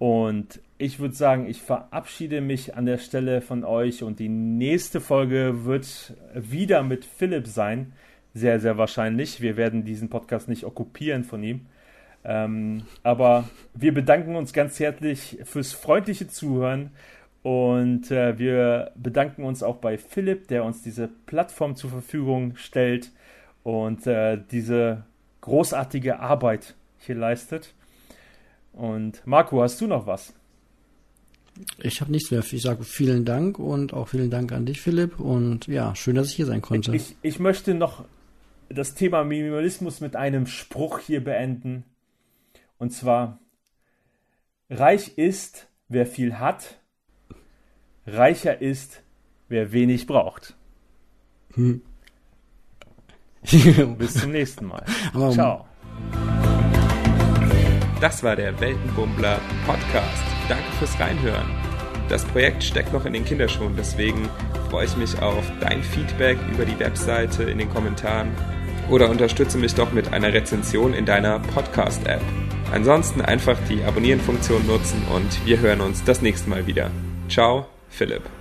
S1: und ich würde sagen, ich verabschiede mich an der Stelle von euch und die nächste Folge wird wieder mit Philipp sein. Sehr, sehr wahrscheinlich. Wir werden diesen Podcast nicht okkupieren von ihm. Ähm, aber wir bedanken uns ganz herzlich fürs freundliche Zuhören und äh, wir bedanken uns auch bei Philipp, der uns diese Plattform zur Verfügung stellt und äh, diese großartige Arbeit hier leistet. Und Marco, hast du noch was?
S3: Ich habe nichts mehr. Ich sage vielen Dank und auch vielen Dank an dich, Philipp. Und ja, schön, dass ich hier sein konnte.
S1: Ich, ich möchte noch das Thema Minimalismus mit einem Spruch hier beenden. Und zwar, reich ist, wer viel hat, reicher ist, wer wenig braucht. Hm. Bis zum nächsten Mal. Ciao.
S2: Das war der Weltenbummler Podcast. Danke fürs Reinhören. Das Projekt steckt noch in den Kinderschuhen, deswegen freue ich mich auf dein Feedback über die Webseite in den Kommentaren oder unterstütze mich doch mit einer Rezension in deiner Podcast-App. Ansonsten einfach die Abonnieren-Funktion nutzen und wir hören uns das nächste Mal wieder. Ciao, Philipp.